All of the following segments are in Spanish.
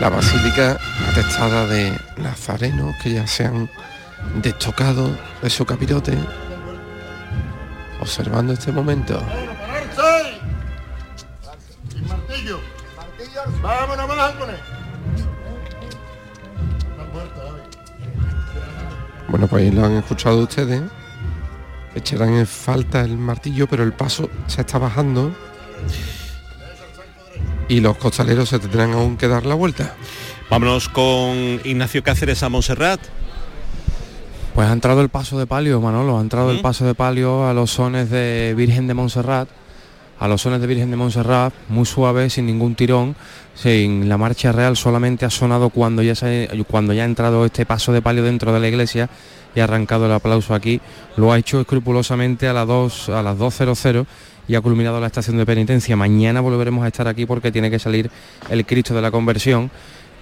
La basílica atestada de nazarenos que ya se han destocado de su capirote, observando este momento. Bueno, pues ahí lo han escuchado ustedes. Echarán en falta el martillo, pero el paso se está bajando y los costaleros se tendrán aún que dar la vuelta. Vámonos con Ignacio Cáceres a Montserrat. Pues ha entrado el paso de palio, Manolo, ha entrado el paso de palio a los sones de Virgen de Montserrat, a los sones de Virgen de Montserrat, muy suave, sin ningún tirón, sin la marcha real, solamente ha sonado cuando ya, se, cuando ya ha entrado este paso de palio dentro de la iglesia y ha arrancado el aplauso aquí, lo ha hecho escrupulosamente a las 2 a las 2.00 y ha culminado la estación de penitencia. Mañana volveremos a estar aquí porque tiene que salir el Cristo de la Conversión.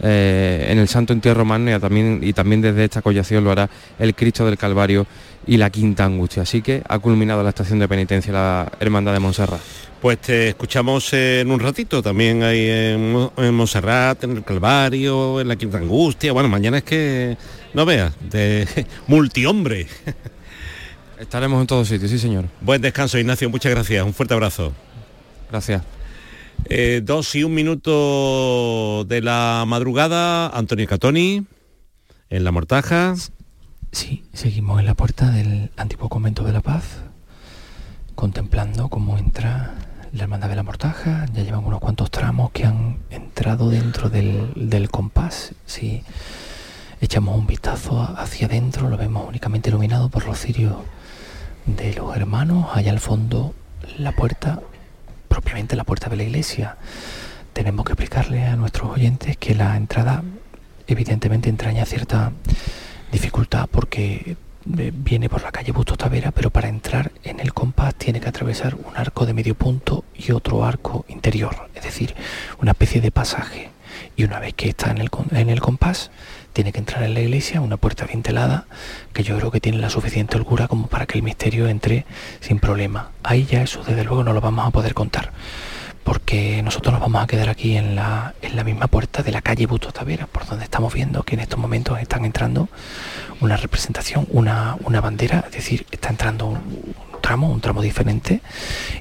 Eh, en el Santo Entierro Magno y también, y también desde esta collación lo hará el Cristo del Calvario y la Quinta Angustia. Así que ha culminado la estación de penitencia la Hermandad de Montserrat. Pues te escuchamos en un ratito, también hay en, en Montserrat, en el Calvario, en la Quinta Angustia. Bueno, mañana es que no veas, de multihombre. Estaremos en todos sitios, sí señor. Buen descanso, Ignacio, muchas gracias. Un fuerte abrazo. Gracias. Eh, dos y un minuto de la madrugada, Antonio Catoni, en la mortaja. Sí, seguimos en la puerta del antiguo convento de la paz, contemplando cómo entra la hermandad de la mortaja. Ya llevan unos cuantos tramos que han entrado dentro del, del compás. Si echamos un vistazo hacia adentro, lo vemos únicamente iluminado por los cirios de los hermanos, allá al fondo la puerta, propiamente la puerta de la iglesia. Tenemos que explicarle a nuestros oyentes que la entrada evidentemente entraña cierta dificultad porque eh, viene por la calle Busto Tavera, pero para entrar en el compás tiene que atravesar un arco de medio punto y otro arco interior, es decir, una especie de pasaje. Y una vez que está en el, en el compás, tiene que entrar en la iglesia, una puerta bien telada, que yo creo que tiene la suficiente holgura como para que el misterio entre sin problema. Ahí ya eso desde luego no lo vamos a poder contar, porque nosotros nos vamos a quedar aquí en la, en la misma puerta de la calle Busto Tavera, por donde estamos viendo que en estos momentos están entrando una representación, una, una bandera, es decir, está entrando un, un tramo, un tramo diferente,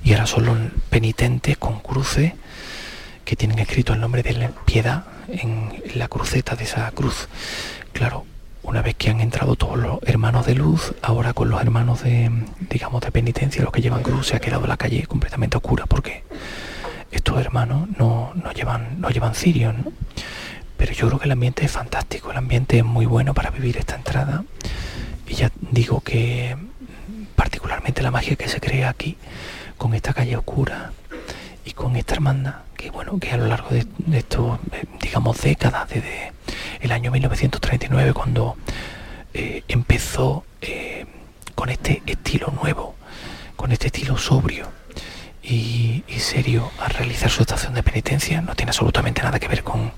y ahora son los penitentes con cruces que tienen escrito el nombre de la piedad en la cruceta de esa cruz. Claro, una vez que han entrado todos los hermanos de luz, ahora con los hermanos de, digamos, de penitencia, los que llevan cruz, se ha quedado la calle completamente oscura porque estos hermanos no, no llevan, no llevan cirios, ¿no? Pero yo creo que el ambiente es fantástico, el ambiente es muy bueno para vivir esta entrada. Y ya digo que particularmente la magia que se crea aquí, con esta calle oscura y con esta hermandad, que bueno, que a lo largo de, de estos, eh, digamos, décadas, desde el año 1939, cuando eh, empezó eh, con este estilo nuevo, con este estilo sobrio y, y, serio a realizar su estación de penitencia, no tiene absolutamente nada que ver con,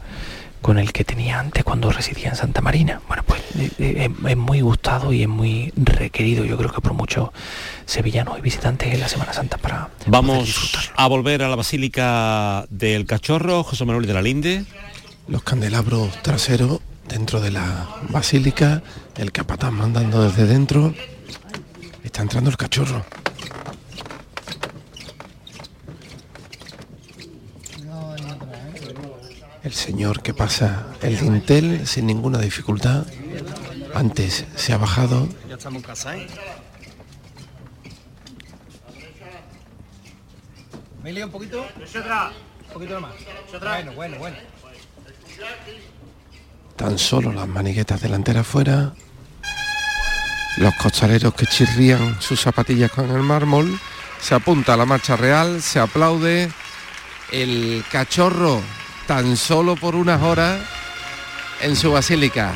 con el que tenía antes cuando residía en Santa Marina. Bueno, pues es, es muy gustado y es muy requerido, yo creo que por muchos sevillanos y visitantes en la Semana Santa para Vamos a volver a la Basílica del Cachorro, José Manuel de la Linde. Los candelabros traseros dentro de la basílica, el capataz mandando desde dentro. Está entrando el cachorro. El señor que pasa el dintel sin ninguna dificultad. Antes se ha bajado. Ya estamos en casa, ¿eh? Emilio, un poquito. Un poquito más. Bueno, bueno, bueno. Tan solo las maniguetas delanteras fuera. Los costaleros que chirrían sus zapatillas con el mármol. Se apunta a la marcha real, se aplaude. El cachorro tan solo por unas horas en su basílica.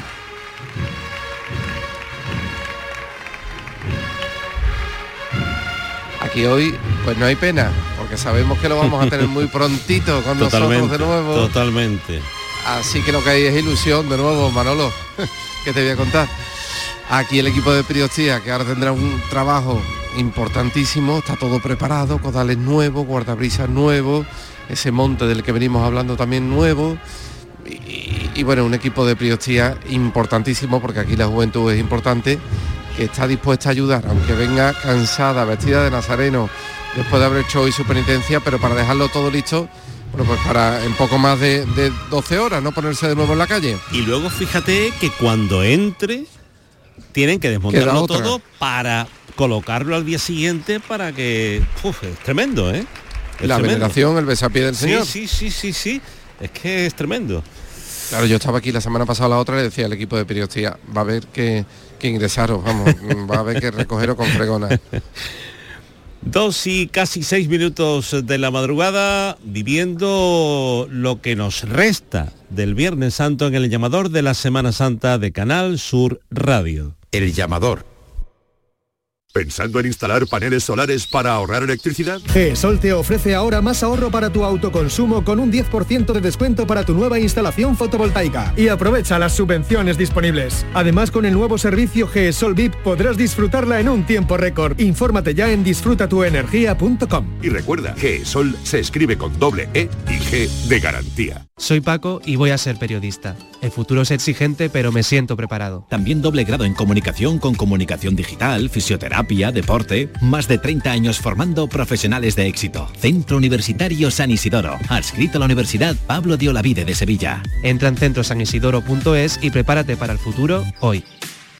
Aquí hoy pues no hay pena, porque sabemos que lo vamos a tener muy prontito con totalmente, nosotros de nuevo. Totalmente. Así que lo que hay es ilusión de nuevo, Manolo, que te voy a contar. Aquí el equipo de Priostía, que ahora tendrá un trabajo importantísimo, está todo preparado, codales nuevos, guardabrisas nuevos, ese monte del que venimos hablando también nuevo. Y, bueno, un equipo de Priostía importantísimo, porque aquí la juventud es importante, que está dispuesta a ayudar, aunque venga cansada, vestida de nazareno, después de haber hecho hoy su penitencia, pero para dejarlo todo listo bueno, pues para en poco más de, de, 12 horas, no ponerse de nuevo en la calle. Y luego fíjate que cuando entre tienen que desmontarlo todo para colocarlo al día siguiente para que... Uf, es tremendo, ¿eh? La veneración, el besapié del Señor. Sí, sí, sí, sí, Es que es tremendo. Claro, yo estaba aquí la semana pasada la otra y le decía al equipo de periodistía, va a haber que, que ingresaros, vamos, va a haber que recogeros con fregona. Dos y casi seis minutos de la madrugada viviendo lo que nos resta del Viernes Santo en el llamador de la Semana Santa de Canal Sur Radio. El llamador ¿Pensando en instalar paneles solares para ahorrar electricidad? GESOL te ofrece ahora más ahorro para tu autoconsumo con un 10% de descuento para tu nueva instalación fotovoltaica. Y aprovecha las subvenciones disponibles. Además, con el nuevo servicio GESOL VIP podrás disfrutarla en un tiempo récord. Infórmate ya en disfrutatuenergia.com. Y recuerda, GESOL se escribe con doble E y G de garantía. Soy Paco y voy a ser periodista. El futuro es exigente, pero me siento preparado. También doble grado en comunicación con comunicación digital, fisioterapia, deporte. Más de 30 años formando profesionales de éxito. Centro Universitario San Isidoro. Adscrito a la Universidad Pablo de Olavide de Sevilla. Entra en centrosanisidoro.es y prepárate para el futuro hoy.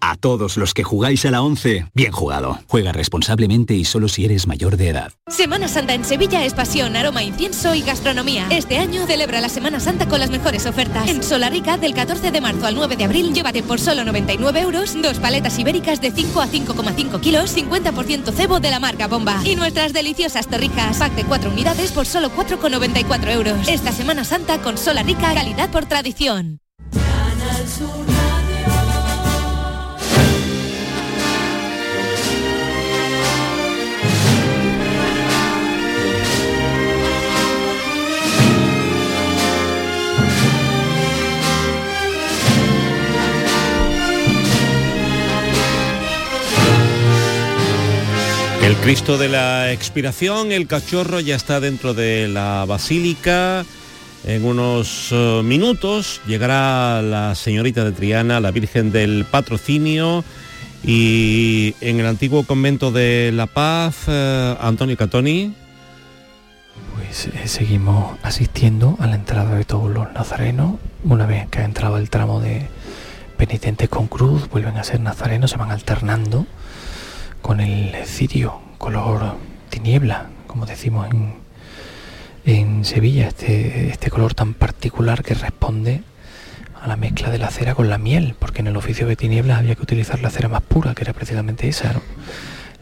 A todos los que jugáis a la 11, bien jugado. Juega responsablemente y solo si eres mayor de edad. Semana Santa en Sevilla es pasión, aroma, incienso y gastronomía. Este año celebra la Semana Santa con las mejores ofertas. En Solarica, del 14 de marzo al 9 de abril, llévate por solo 99 euros dos paletas ibéricas de 5 a 5,5 kilos, 50% cebo de la marca Bomba. Y nuestras deliciosas torrijas, pack de 4 unidades por solo 4,94 euros. Esta Semana Santa con Solarica, calidad por tradición. Cristo de la Expiración, el cachorro ya está dentro de la basílica. En unos eh, minutos llegará la señorita de Triana, la Virgen del Patrocinio. Y en el antiguo convento de La Paz, eh, Antonio Catoni. Pues eh, seguimos asistiendo a la entrada de todos los nazarenos. Una vez que ha entrado el tramo de penitentes con cruz, vuelven a ser nazarenos, se van alternando con el cirio color tiniebla, como decimos en, en Sevilla, este, este color tan particular que responde a la mezcla de la cera con la miel, porque en el oficio de tinieblas había que utilizar la cera más pura, que era precisamente esa,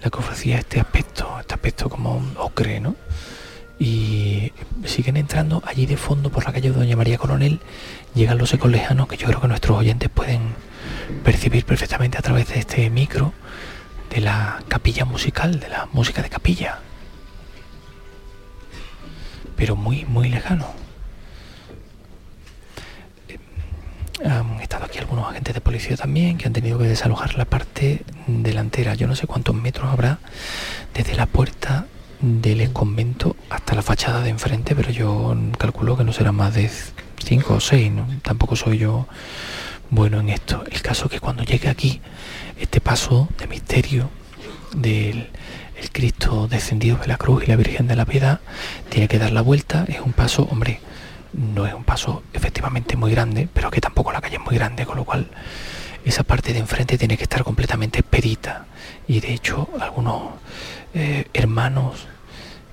la que ofrecía este aspecto, este aspecto como ocre, ¿no? Y siguen entrando allí de fondo por la calle de Doña María Coronel, llegan los ecos lejanos que yo creo que nuestros oyentes pueden percibir perfectamente a través de este micro de la capilla musical, de la música de capilla. Pero muy, muy lejano. Eh, han estado aquí algunos agentes de policía también que han tenido que desalojar la parte delantera. Yo no sé cuántos metros habrá desde la puerta del convento hasta la fachada de enfrente, pero yo calculo que no será más de 5 o 6. Tampoco soy yo bueno en esto. El caso es que cuando llegue aquí este paso de misterio del Cristo descendido de la cruz y la Virgen de la Piedad tiene que dar la vuelta. Es un paso, hombre, no es un paso efectivamente muy grande, pero que tampoco la calle es muy grande, con lo cual esa parte de enfrente tiene que estar completamente expedita. Y de hecho, algunos eh, hermanos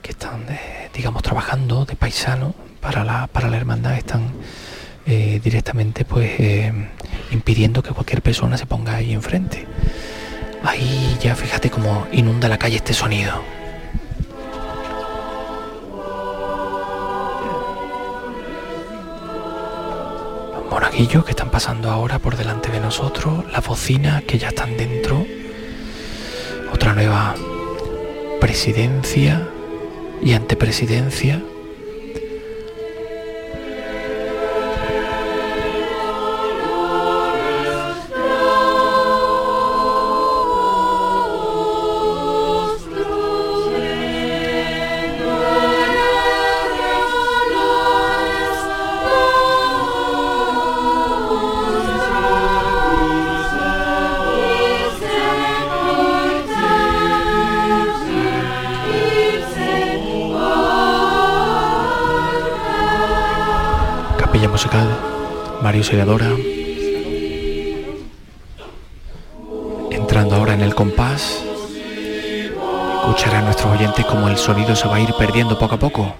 que están, eh, digamos, trabajando de paisano para la, para la hermandad están eh, directamente pues impidiendo que cualquier persona se ponga ahí enfrente. Ahí ya fíjate cómo inunda la calle este sonido. Los monaguillos que están pasando ahora por delante de nosotros, las bocinas que ya están dentro, otra nueva presidencia y antepresidencia Mario Segadora. Entrando ahora en el compás, escucharán nuestros oyentes como el sonido se va a ir perdiendo poco a poco.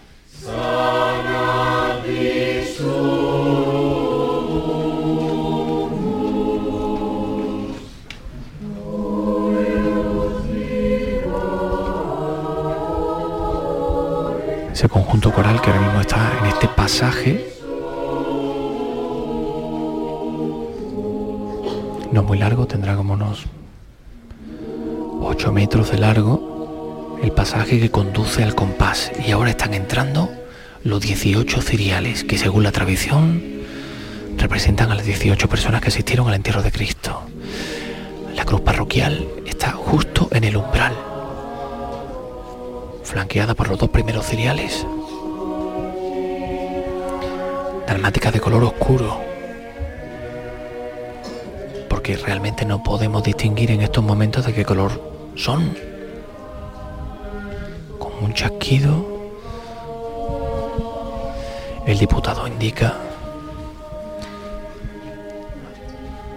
Ese conjunto coral que ahora mismo está en este pasaje no muy largo, tendrá como unos 8 metros de largo el pasaje que conduce al compás y ahora están entrando los 18 ciriales que según la tradición representan a las 18 personas que asistieron al entierro de Cristo. La cruz parroquial está justo en el umbral, flanqueada por los dos primeros ciriales, dalmática de color oscuro, realmente no podemos distinguir en estos momentos de qué color son. Con un chasquido, el diputado indica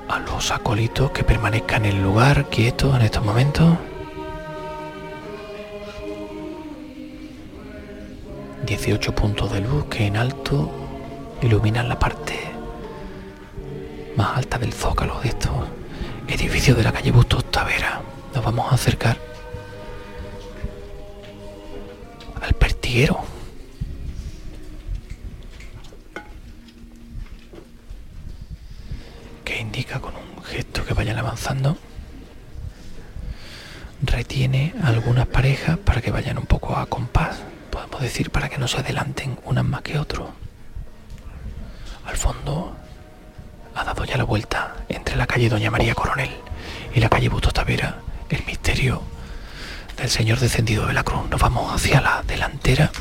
a los acólitos que permanezcan en el lugar quietos en estos momentos. 18 puntos de luz que en alto iluminan la parte más alta del zócalo de estos edificios de la calle Bustos Tavera. Nos vamos a acercar al pertiguero. Que indica con un gesto que vayan avanzando. Retiene algunas parejas para que vayan un poco a compás. Podemos decir para que no se adelanten unas más que otros. Al fondo ha dado ya la vuelta entre la calle Doña María Coronel y la calle Busto Tavera, el misterio del Señor descendido de la cruz. Nos vamos hacia la delantera.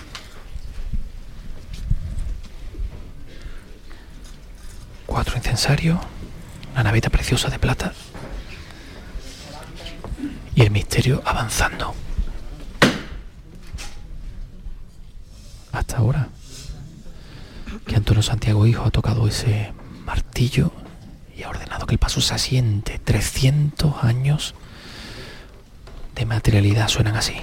Cuatro incensarios, una naveta preciosa de plata y el misterio avanzando. Hasta ahora que Antonio Santiago Hijo ha tocado ese martillo y ha ordenado que el paso se asiente. 300 años de materialidad suenan así.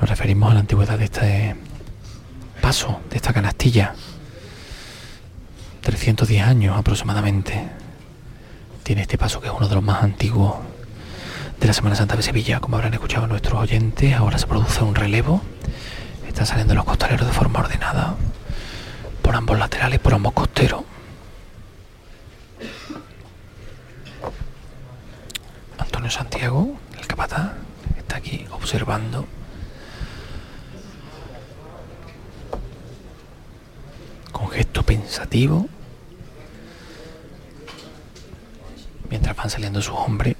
Nos referimos a la antigüedad de este paso, de esta canastilla. 310 años aproximadamente. Tiene este paso que es uno de los más antiguos de la Semana Santa de Sevilla, como habrán escuchado nuestros oyentes, ahora se produce un relevo. Están saliendo los costaleros de forma ordenada por ambos laterales, por ambos costeros. Santiago, el capataz, está aquí observando. Con gesto pensativo. Mientras van saliendo sus hombres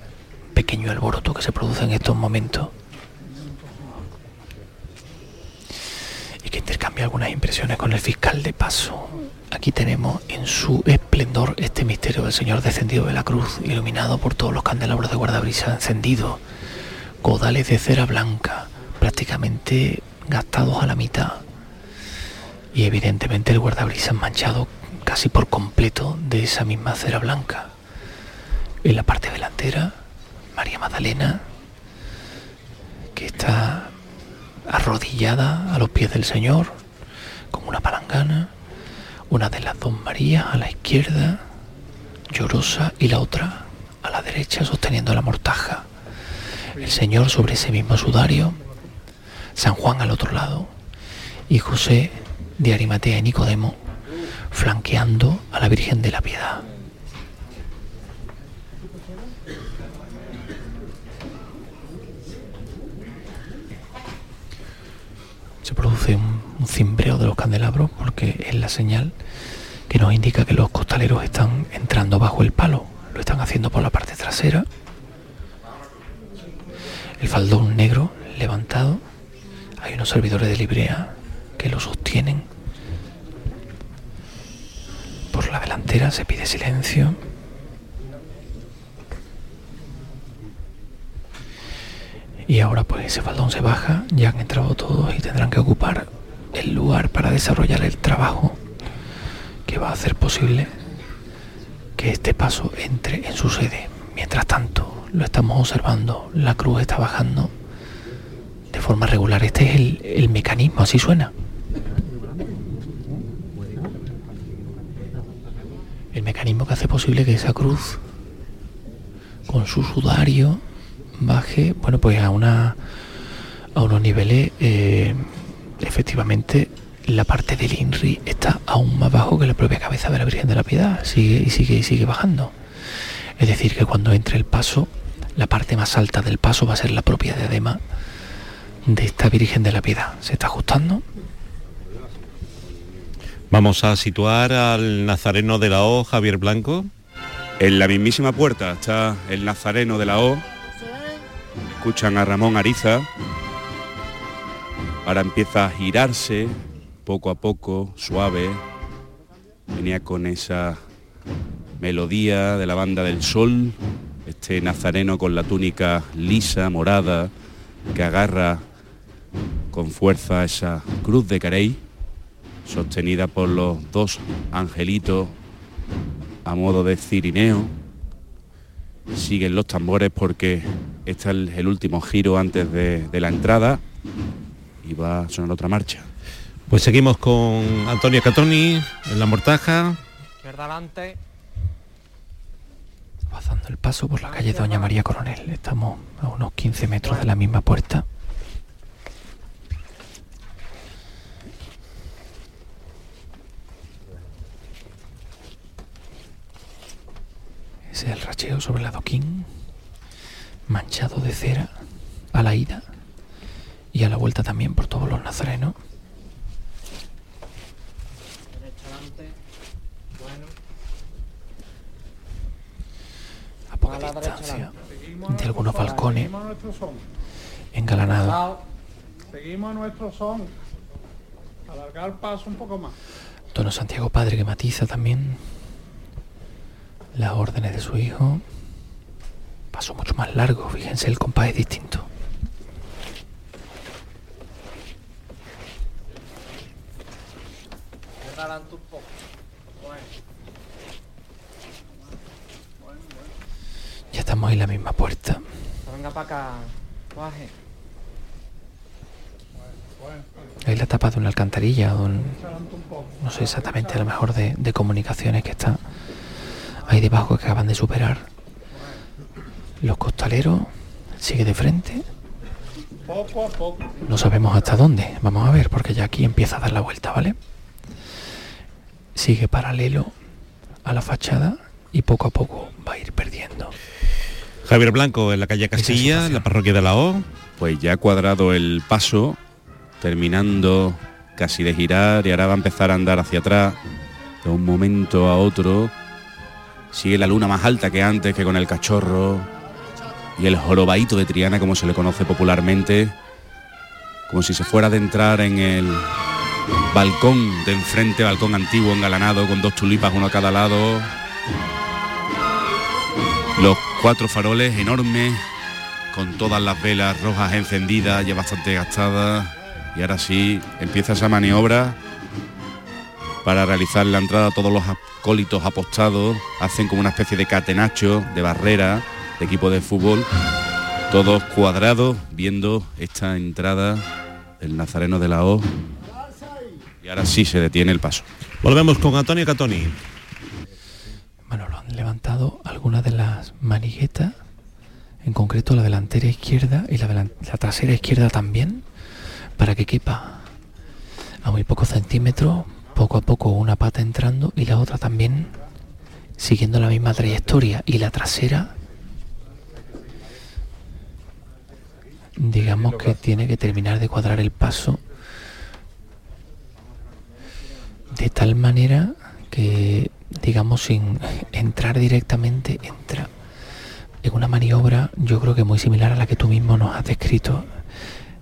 pequeño alboroto que se produce en estos momentos y que intercambia algunas impresiones con el fiscal de paso. Aquí tenemos en su esplendor este misterio del Señor descendido de la cruz, iluminado por todos los candelabros de guardabrisa encendidos, godales de cera blanca, prácticamente gastados a la mitad, y evidentemente el guardabrisas manchado casi por completo de esa misma cera blanca. En la parte delantera, María Magdalena, que está arrodillada a los pies del Señor, con una palangana, una de las dos Marías a la izquierda, llorosa, y la otra a la derecha sosteniendo la mortaja. El Señor sobre ese mismo sudario, San Juan al otro lado, y José de Arimatea y Nicodemo flanqueando a la Virgen de la Piedad. Se produce un, cimbreo de los candelabros porque es la señal que nos indica que los costaleros están entrando bajo el palo. Lo están haciendo por la parte trasera. El faldón negro levantado. Hay unos servidores de librea que lo sostienen. Por la delantera se pide silencio. Y ahora pues ese faldón se baja, ya han entrado todos y tendrán que ocupar el lugar para desarrollar el trabajo que va a hacer posible que este paso entre en su sede. Mientras tanto, lo estamos observando, la cruz está bajando de forma regular. Este es el, el mecanismo, así suena. El mecanismo que hace posible que esa cruz, con su sudario, baje, bueno, pues a una a unos niveles eh, efectivamente la parte del INRI está aún más bajo que la propia cabeza de la Virgen de la Piedad, sigue y sigue y sigue bajando. Es decir, que cuando entre el paso, la parte más alta del paso va a ser la propia diadema de esta Virgen de la Piedad. Se está ajustando. Vamos a situar al Nazareno de la O, Javier Blanco. En la mismísima puerta está el Nazareno de la O. Escuchan a Ramón Ariza. Ahora empieza a girarse poco a poco, suave. Venía con esa melodía de la banda del sol. Este nazareno con la túnica lisa, morada, que agarra con fuerza esa cruz de Carey, sostenida por los dos angelitos a modo de cirineo. Siguen los tambores porque este es el último giro antes de, de la entrada y va a sonar otra marcha. Pues seguimos con Antonio Catoni en la mortaja. Izquierda adelante. Pasando el paso por la calle Doña María Coronel. Estamos a unos 15 metros de la misma puerta. Ese es el racheo sobre el adoquín, manchado de cera a la ida y a la vuelta también por todos los nazarenos. A poca distancia de algunos balcones engalanados. Seguimos nuestro son. Alargar el paso un poco más. Dono Santiago Padre que matiza también las órdenes de su hijo. Paso mucho más largo, fíjense, el compás es distinto. Ya estamos en la misma puerta. Venga para acá. Guaje. Ahí la tapa de una alcantarilla un, no sé exactamente, a lo mejor de, de comunicaciones que está ahí debajo que acaban de superar. Los costaleros sigue de frente. Poco a poco. No sabemos hasta dónde. Vamos a ver, porque ya aquí empieza a dar la vuelta, ¿vale? Sigue paralelo a la fachada y poco a poco va a ir perdiendo. Javier Blanco en la calle Castilla, en la parroquia de la O. Pues ya ha cuadrado el paso, terminando casi de girar y ahora va a empezar a andar hacia atrás de un momento a otro. Sigue la luna más alta que antes, que con el cachorro y el jorobaito de Triana, como se le conoce popularmente, como si se fuera a adentrar en el balcón de enfrente, balcón antiguo engalanado con dos tulipas uno a cada lado. Los cuatro faroles enormes, con todas las velas rojas encendidas, ya bastante gastadas. Y ahora sí, empieza esa maniobra para realizar la entrada todos los acólitos apostados, hacen como una especie de catenacho, de barrera, de equipo de fútbol, todos cuadrados viendo esta entrada del Nazareno de la O. Y ahora sí se detiene el paso. Volvemos con Antonio Catoni. Bueno, lo han levantado algunas de las maniguetas, en concreto la delantera izquierda y la, la trasera izquierda también, para que quepa a muy pocos centímetros, poco a poco una pata entrando y la otra también siguiendo la misma trayectoria y la trasera digamos que tiene que terminar de cuadrar el paso de tal manera que digamos sin entrar directamente entra en una maniobra yo creo que muy similar a la que tú mismo nos has descrito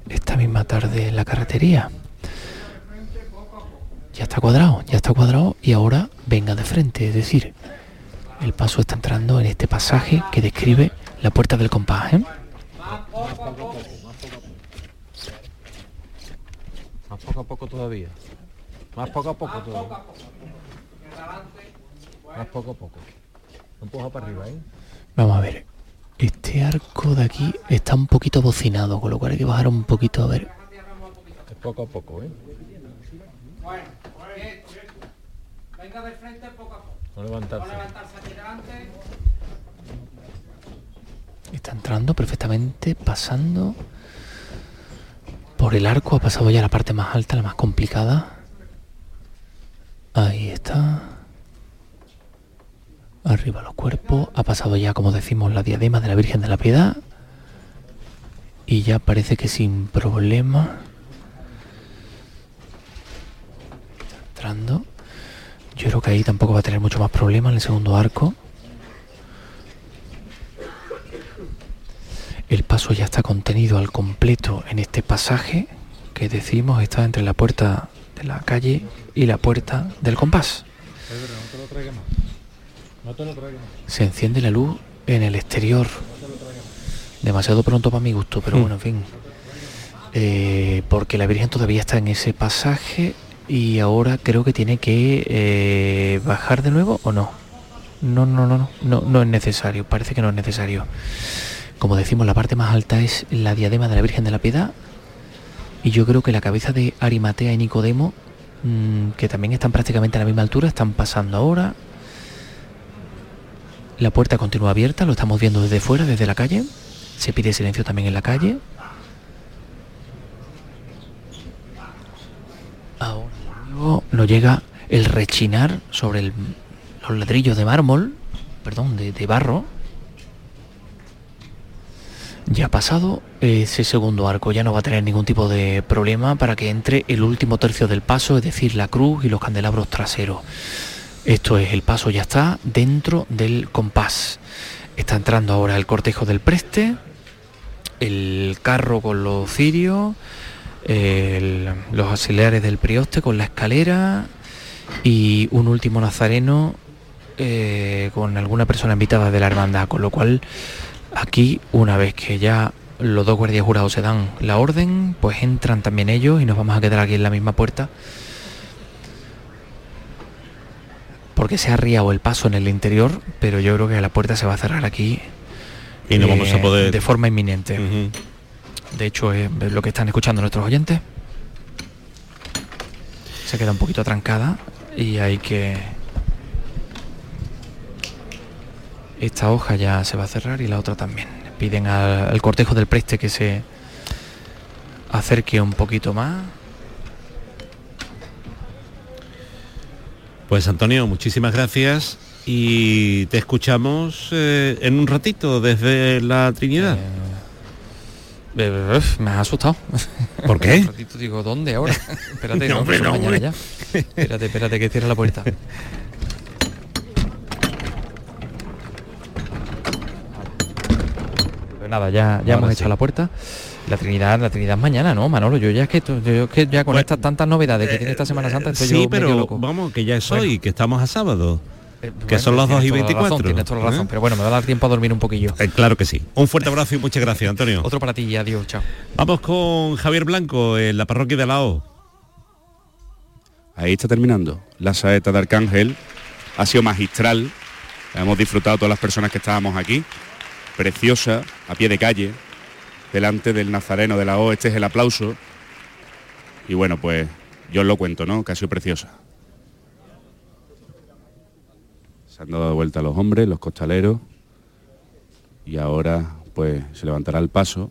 esta misma tarde en la carretería ya está cuadrado ya está cuadrado y ahora venga de frente es decir el paso está entrando en este pasaje que describe la puerta del compás ¿eh? Más poco a poco todavía. Más poco a poco todavía. Más poco a poco. Empuja para arriba, ¿eh? Vamos a ver. Este arco de aquí está un poquito bocinado, con lo cual hay que bajar un poquito a ver. Es poco a poco, ¿eh? Venga de frente poco a poco. No levantarse. No levantarse aquí delante. Está entrando perfectamente, pasando por el arco, ha pasado ya la parte más alta, la más complicada. Ahí está. Arriba los cuerpos, ha pasado ya, como decimos, la diadema de la Virgen de la Piedad. Y ya parece que sin problema. Está entrando. Yo creo que ahí tampoco va a tener mucho más problema en el segundo arco. El paso ya está contenido al completo en este pasaje que decimos está entre la puerta de la calle y la puerta del compás. Pedro, no te lo traigas más. No te lo traigas más. Se enciende la luz en el exterior. Demasiado pronto para mi gusto, pero Hmm. bueno, en fin. Eh, porque la Virgen todavía está en ese pasaje y ahora creo que tiene que eh, bajar de nuevo o no. No, no, no, no, no, no es necesario. Parece que no es necesario. Como decimos, la parte más alta es la diadema de la Virgen de la Piedad. Y yo creo que la cabeza de Arimatea y Nicodemo, mm, que también están prácticamente a la misma altura, están pasando ahora. La puerta continúa abierta, lo estamos viendo desde fuera, desde la calle. Se pide silencio también en la calle. Ahora luego nos llega el rechinar sobre los ladrillos de mármol, perdón, de barro. Ya ha pasado ese segundo arco, ya no va a tener ningún tipo de problema para que entre el último tercio del paso, es decir, la cruz y los candelabros traseros. Esto es, el paso ya está dentro del compás. Está entrando ahora el cortejo del preste, el carro con los cirios, los auxiliares del prioste con la escalera y un último nazareno eh, con alguna persona invitada de la hermandad, con lo cual aquí una vez que ya los dos guardias jurados se dan la orden, pues entran también ellos y nos vamos a quedar aquí en la misma puerta porque se ha riado el paso en el interior, pero yo creo que la puerta se va a cerrar aquí Y no vamos a poder- de forma inminente. De hecho, es lo que están escuchando nuestros oyentes. Se queda un poquito trancada y hay que... Esta hoja ya se va a cerrar y la otra también. Piden al, al cortejo del preste que se acerque un poquito más. Pues Antonio, muchísimas gracias y te escuchamos eh, en un ratito desde la Trinidad. Eh, uf, me has asustado. ¿Por qué? Un ratito digo, ¿dónde ahora? espérate, No, no, hombre, no, mañana hombre. ya. Espérate, espérate que cierre la puerta. Pues nada, ya, ya Ahora hemos sí. echado la puerta. La Trinidad, la Trinidad mañana, ¿no, Manolo? Yo ya es que, yo es que ya con estas tantas novedades que tiene esta Semana Santa estoy Eh, Sí, yo pero loco. vamos, que ya es hoy, que estamos a sábado. que Bueno, son las 2 y tienes toda la 24. razón, tienes toda la razón, ¿eh? pero bueno, me va a dar tiempo a dormir un poquillo. Eh, claro que sí. Un fuerte abrazo y muchas gracias, Antonio. Otro para ti y adiós, chao. Vamos con Javier Blanco en la parroquia de la O. Ahí está terminando. La saeta de Arcángel ha sido magistral. Hemos disfrutado todas las personas que estábamos aquí. Preciosa, a pie de calle, delante del Nazareno de la O. Este es el aplauso. Y bueno, pues yo os lo cuento, ¿no? Que ha sido preciosa. Se han dado vuelta los hombres, los costaleros. Y ahora pues se levantará el paso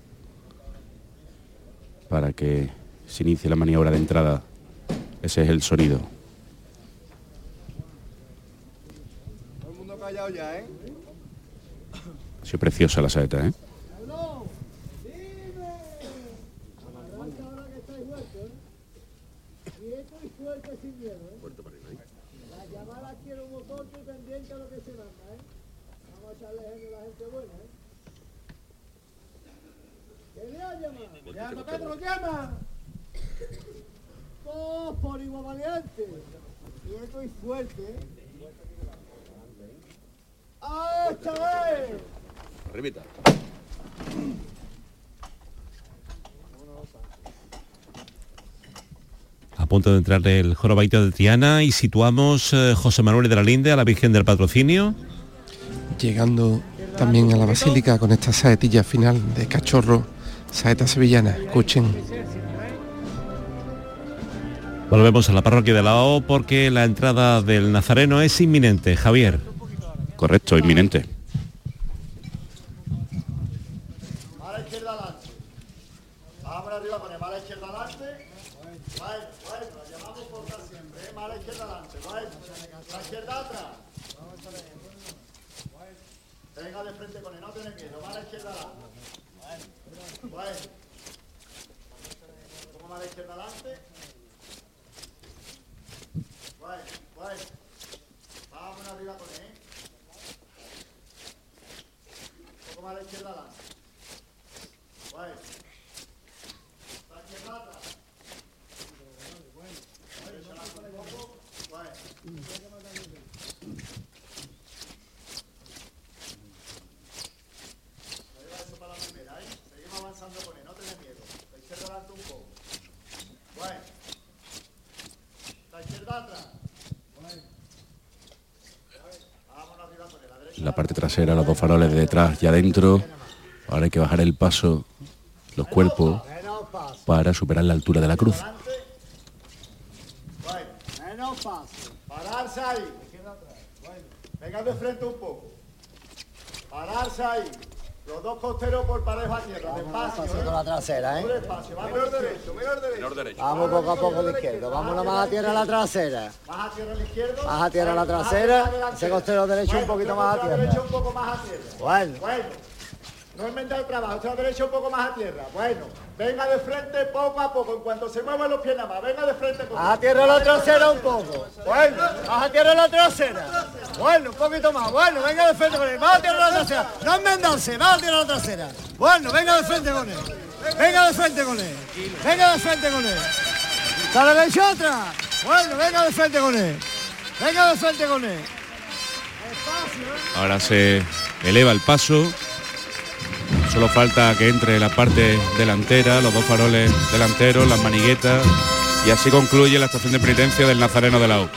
para que se inicie la maniobra de entrada. Ese es el sonido. Todo el mundo callado ya, ¿eh? Sido preciosa la saeta, ¿eh? La llamada quiero un motor que pendiente a lo que se manda, ¿eh? Vamos a echarle genio a la gente buena, ¿eh? ¿Qué le ha llamado? ¡Llama, Pedro, llama! ¡Oh, por igual valiente! Quieto y fuerte, ¿eh? ¡Ah, chaval! Arribita. A punto de entrar el jorobaito de Triana y situamos eh, José Manuel de la Linde a la Virgen del Patrocinio. Llegando también a la basílica con esta saetilla final de cachorro, saeta sevillana. Escuchen. Volvemos a la parroquia de la O porque la entrada del Nazareno es inminente. Javier. Correcto, inminente. Mala izquierda adelante. Vamos arriba con el mala izquierda adelante. Bueno, bueno, la llamamos por dar siempre, ¿eh? Mala izquierda adelante. Bueno, la izquierda atrás. Venga de frente con él, no tenés miedo. Mala izquierda adelante. Bueno. Como mala izquierda adelante. Bueno, bueno. Vamos arriba con él. ¿eh? Un poco más a la izquierda adelante. Bueno. La izquierda atrás. Bueno. Bueno. Lleva eso para la primera, ¿eh? Seguimos avanzando con él, no tenés miedo. La izquierda adelante un poco. Bueno. La izquierda atrás. Bueno. Vámonos arriba con él. La derecha. La parte trasera, los detrás y adentro. Ahora hay que bajar el paso, los cuerpos, para superar la altura de la cruz. Pararse ahí. Venga de frente un poco. Pararse ahí. Los dos costeros por pareja a tierra, despacio. Pasito la trasera, ¿eh? Despacio, vamos menor derecho, menor derecho. Vamos poco a poco a la izquierda. Vámonos más a tierra a la trasera. Más a tierra a la izquierda. Más a tierra a la trasera. Ese costero derecho un poquito más a tierra. un poco más a tierra. Bueno. Bueno. No enmendar el trabajo, otra derecha un poco más a tierra. Bueno, venga de frente poco a poco, en cuanto se muevan los pies nada más, venga de frente con Más a tierra a la trasera un poco. Bueno, más a tierra a la trasera. Bueno, un poquito más. Bueno, venga de frente con él. Más a tierra a la trasera. No enmendarse, más a tierra a la trasera. Bueno, venga de frente con él. Venga de frente con él. Venga de frente con él. A la otra. Bueno, venga de frente con él. Venga de frente con él. Ahora se eleva el paso. Solo falta que entre la parte delantera, los dos faroles delanteros, las maniguetas. Y así concluye la estación de penitencia del Nazareno de la O.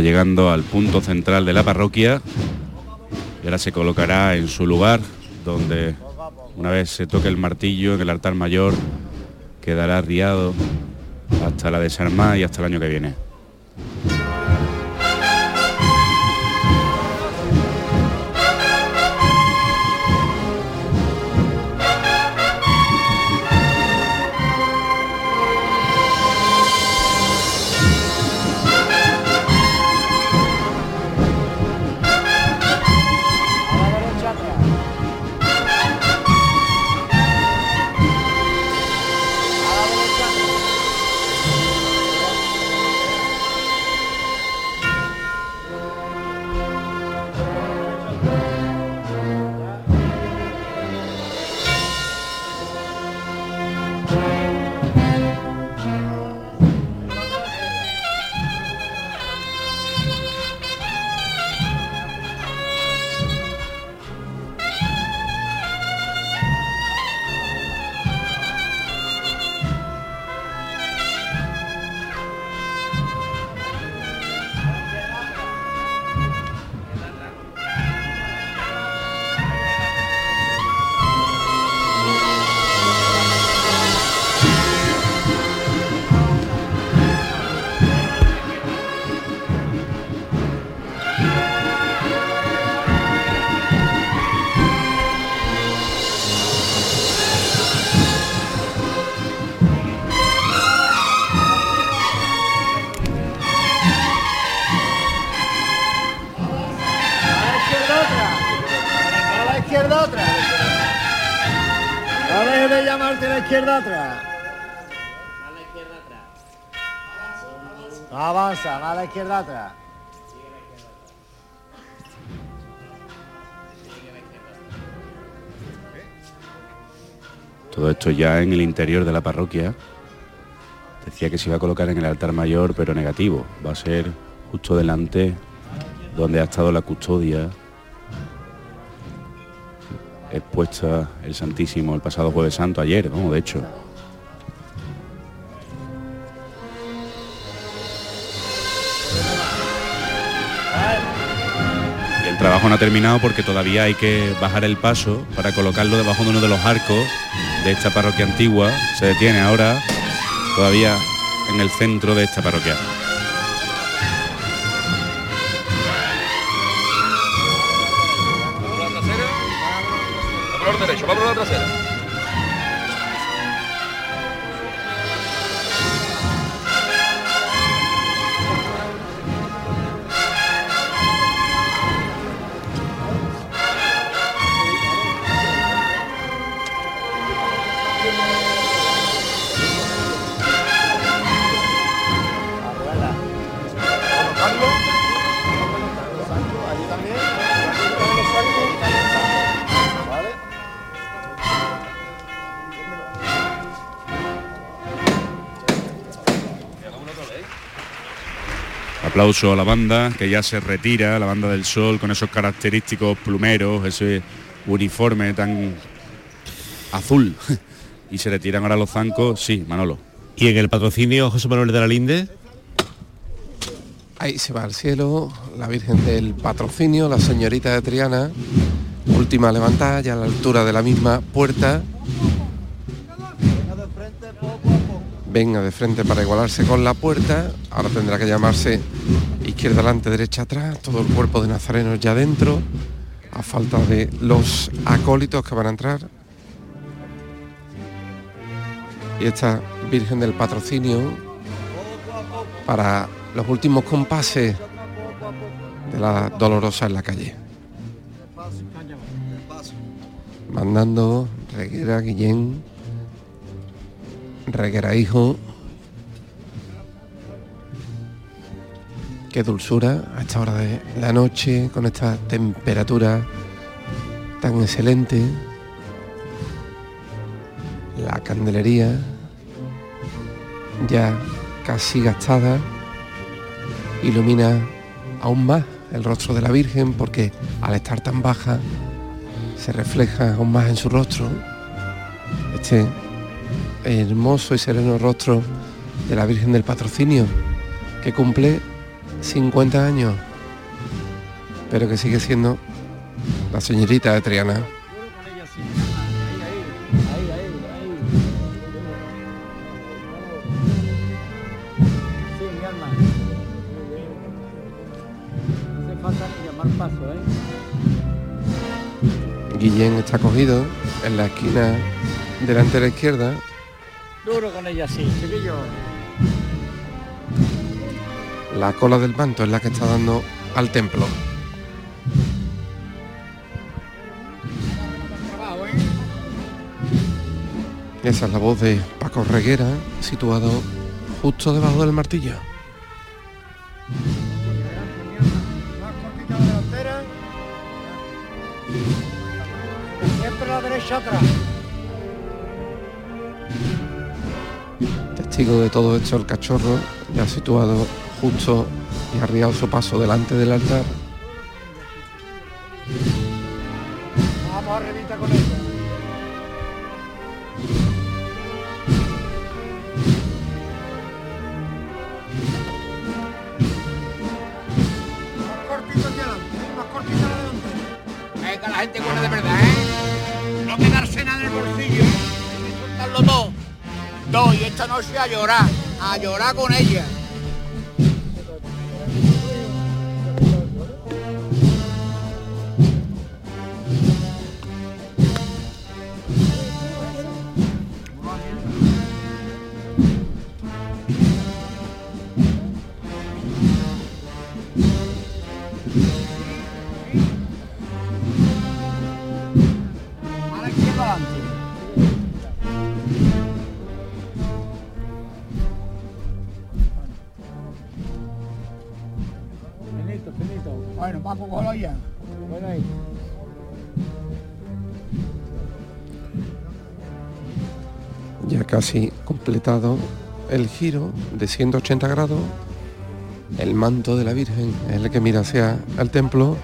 Llegando al punto central de la parroquia. Y ahora se colocará en su lugar, donde una vez se toque el martillo en el altar mayor, quedará riado hasta la desarmada y hasta el año que viene. Llamarte a la izquierda atrás. No avanza, va a la izquierda atrás. Todo esto ya en el interior de la parroquia. Decía que se iba a colocar en el altar mayor, pero negativo. Va a ser justo delante donde ha estado la custodia expuesta el Santísimo el pasado jueves santo, ayer, ¿no? De hecho. El trabajo no ha terminado porque todavía hay que bajar el paso para colocarlo debajo de uno de los arcos de esta parroquia antigua. Se detiene ahora todavía en el centro de esta parroquia. Derecho, va por la trasera. Aplauso a la banda que ya se retira, la banda del sol con esos característicos plumeros, ese uniforme tan azul. y se retiran ahora los zancos, sí, Manolo. ¿Y en el patrocinio José Manuel de la Linde? Ahí se va al cielo la Virgen del Patrocinio, la señorita de Triana, última levantada, ya a la altura de la misma puerta. Venga de frente para igualarse con la puerta. Ahora tendrá que llamarse izquierda adelante, derecha atrás, todo el cuerpo de nazarenos ya dentro, a falta de los acólitos que van a entrar. Y esta Virgen del Patrocinio para los últimos compases de la dolorosa en la calle. Mandando Reguera Guillén, Reguera Hijo. Qué dulzura a esta hora de la noche, con esta temperatura tan excelente. La candelería ya casi gastada ilumina aún más el rostro de la Virgen porque al estar tan baja se refleja aún más en su rostro este hermoso y sereno rostro de la Virgen del Patrocinio que cumple 50 años pero que sigue siendo la señorita de Triana. Guillén está cogido en la esquina delante de la izquierda Duro con ella, sí, chiquillo. La cola del manto es la que está dando al templo. Esa es la voz de Paco Reguera, situado justo debajo del martillo. Siempre la derecha atrás. Testigo de todo esto el cachorro, ya situado justo y arriado su paso delante del altar. Vamos arribita con ella. Más cortito hacia adelante, ¿eh? más cortito adelante. Venga, la gente buena de verdad, ¿eh? No quedarse nada en el bolsillo. Disfrutarlo todo. No, y esta noche a llorar, a llorar con ella. Ya casi completado el giro de 180 grados. El manto de la Virgen es el que mira hacia el templo.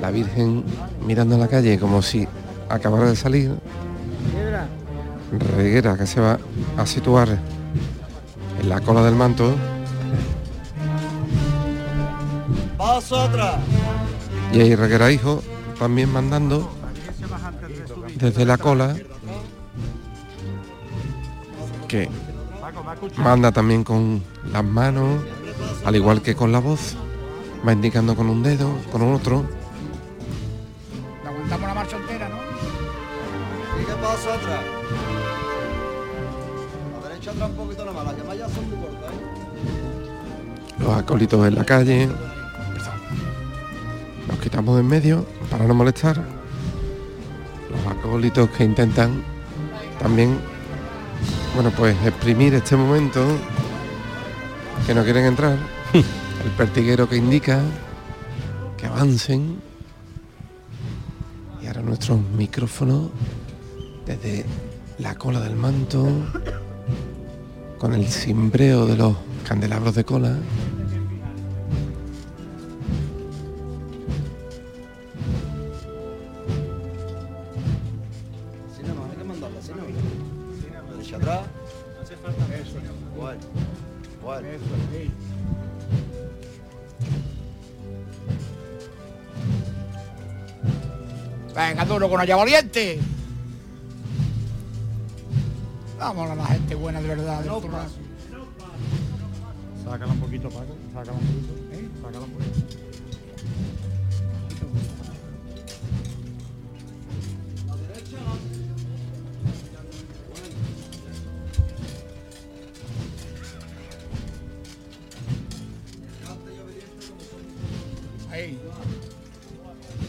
La Virgen mirando a la calle como si acabara de salir. Reguera que se va a situar en la cola del manto. Y ahí Reguera Hijo también mandando desde la cola que manda también con las manos, al igual que con la voz, va indicando con un dedo, con otro. Le aguantamos la marcha entera, ¿no? Sigue paso atrás. A la derecha atrás un poquito nada más. Las que más ya son muy cortas, ¿eh? Los acólitos en la calle. Perdón. Los quitamos de en medio para no molestar. Los acólitos que intentan también, bueno, pues exprimir este momento que no quieren entrar. El pertiguero que indica que avancen. Y ahora nuestro micrófono desde la cola del manto con el cimbreo de los candelabros de cola. Con allá valiente. Vamos a la gente buena de verdad. del programa. Sácala un poquito, Paco. Sácala un poquito. ¿Eh? Sácala un poquito. Ahí.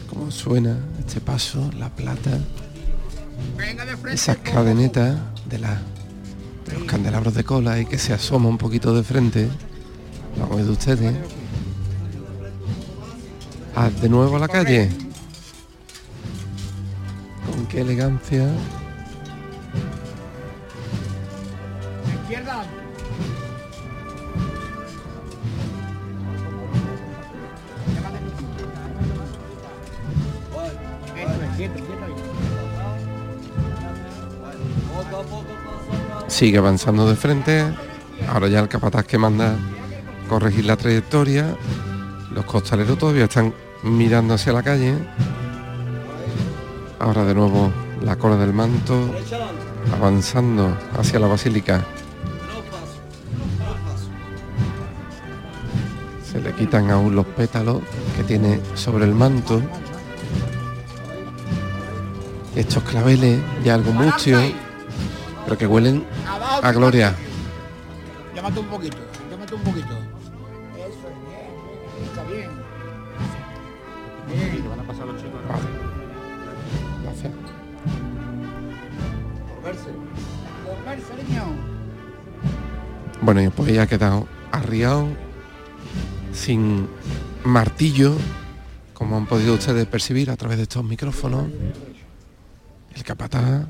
Cómo suena este paso, la plata, esas cadenetas de, la, de los candelabros de cola y que se asoma un poquito de frente. Vamos de ustedes. Ah, de nuevo a la calle. Con qué elegancia. Sigue avanzando de frente. Ahora ya el capataz que manda corregir la trayectoria. Los costaleros todavía están mirando hacia la calle. Ahora de nuevo la cola del manto avanzando hacia la basílica. Se le quitan aún los pétalos que tiene sobre el manto. Estos claveles ya algo mustios, pero que huelen a gloria. Llámate un poquito, llámate un poquito. Eso es bien, está bien. Bien. Van a pasar los chicos. Vale. Gracias. Por verse. Volverse, niño. Bueno, y pues ya ha quedado arriado, sin martillo, como han podido ustedes percibir a través de estos micrófonos, el capataz,